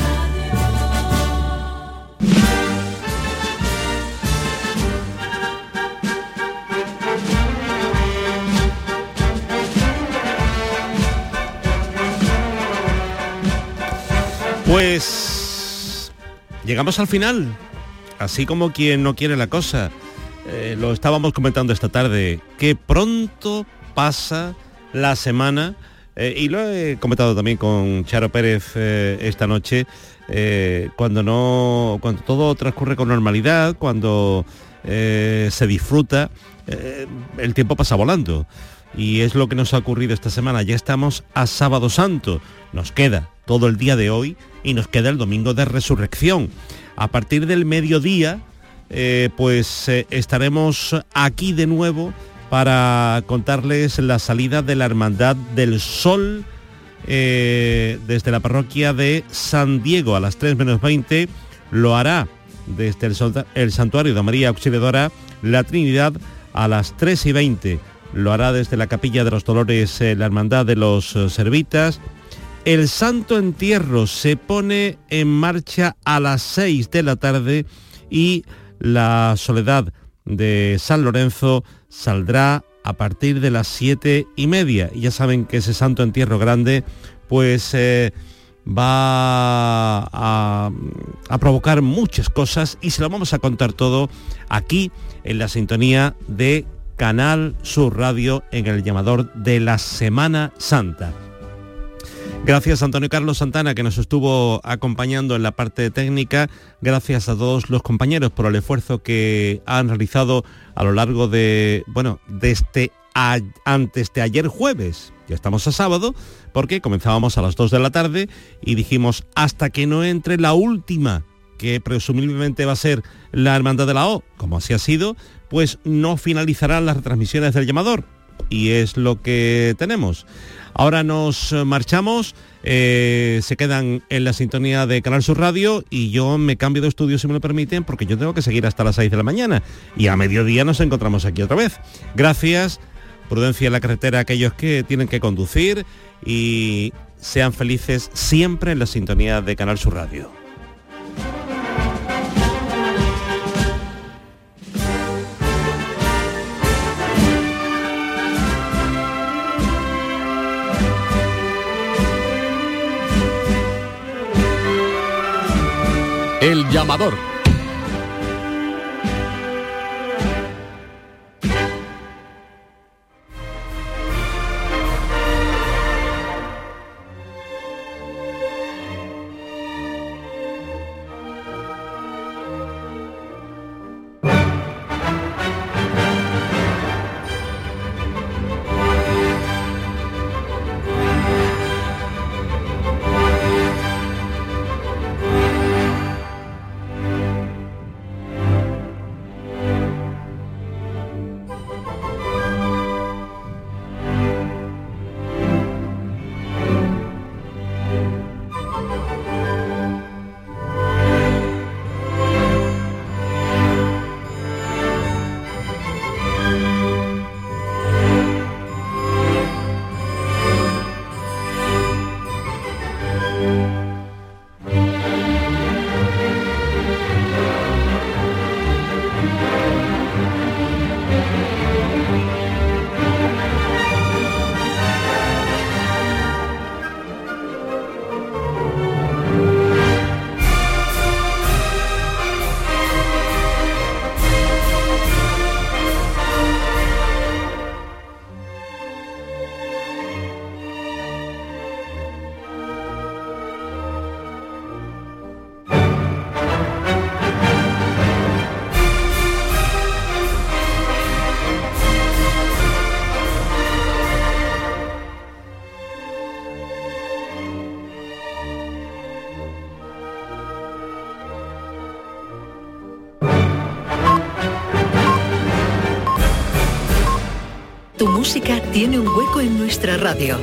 Pues llegamos al final, así como quien no quiere la cosa. Eh, lo estábamos comentando esta tarde, que pronto pasa la semana, eh, y lo he comentado también con Charo Pérez eh, esta noche, cuando no. cuando todo transcurre con normalidad, cuando se disfruta, el tiempo pasa volando. Y es lo que nos ha ocurrido esta semana. Ya estamos a sábado santo. Nos queda todo el día de hoy y nos queda el domingo de resurrección. A partir del mediodía, eh, pues eh, estaremos aquí de nuevo para contarles la salida de la Hermandad del Sol eh, desde la parroquia de San Diego a las 3 menos 20. Lo hará desde el, el santuario de María Auxiliadora la Trinidad a las 3 y 20. Lo hará desde la capilla de los Dolores la Hermandad de los Servitas El Santo Entierro se pone en marcha a las 6 de la tarde y la Soledad de San Lorenzo saldrá a partir de las siete y media. Y ya saben que ese Santo Entierro grande pues eh, va a, a provocar muchas cosas y se lo vamos a contar todo aquí en la sintonía de Canal Sur Radio en el llamador de la Semana Santa. Gracias Antonio Carlos Santana que nos estuvo acompañando en la parte técnica. Gracias a todos los compañeros por el esfuerzo que han realizado a lo largo de, bueno, de este antes de ayer jueves. Ya estamos a sábado porque comenzábamos a las 2 de la tarde y dijimos hasta que no entre la última que presumiblemente va a ser la Hermandad de la O, como así ha sido, pues no finalizarán las retransmisiones del llamador. Y es lo que tenemos. Ahora nos marchamos, eh, se quedan en la sintonía de Canal Sur Radio y yo me cambio de estudio si me lo permiten porque yo tengo que seguir hasta las 6 de la mañana y a mediodía nos encontramos aquí otra vez. Gracias, prudencia en la carretera a aquellos que tienen que conducir y sean felices siempre en la sintonía de Canal Sur Radio. El llamador. Música tiene un hueco en nuestra radio.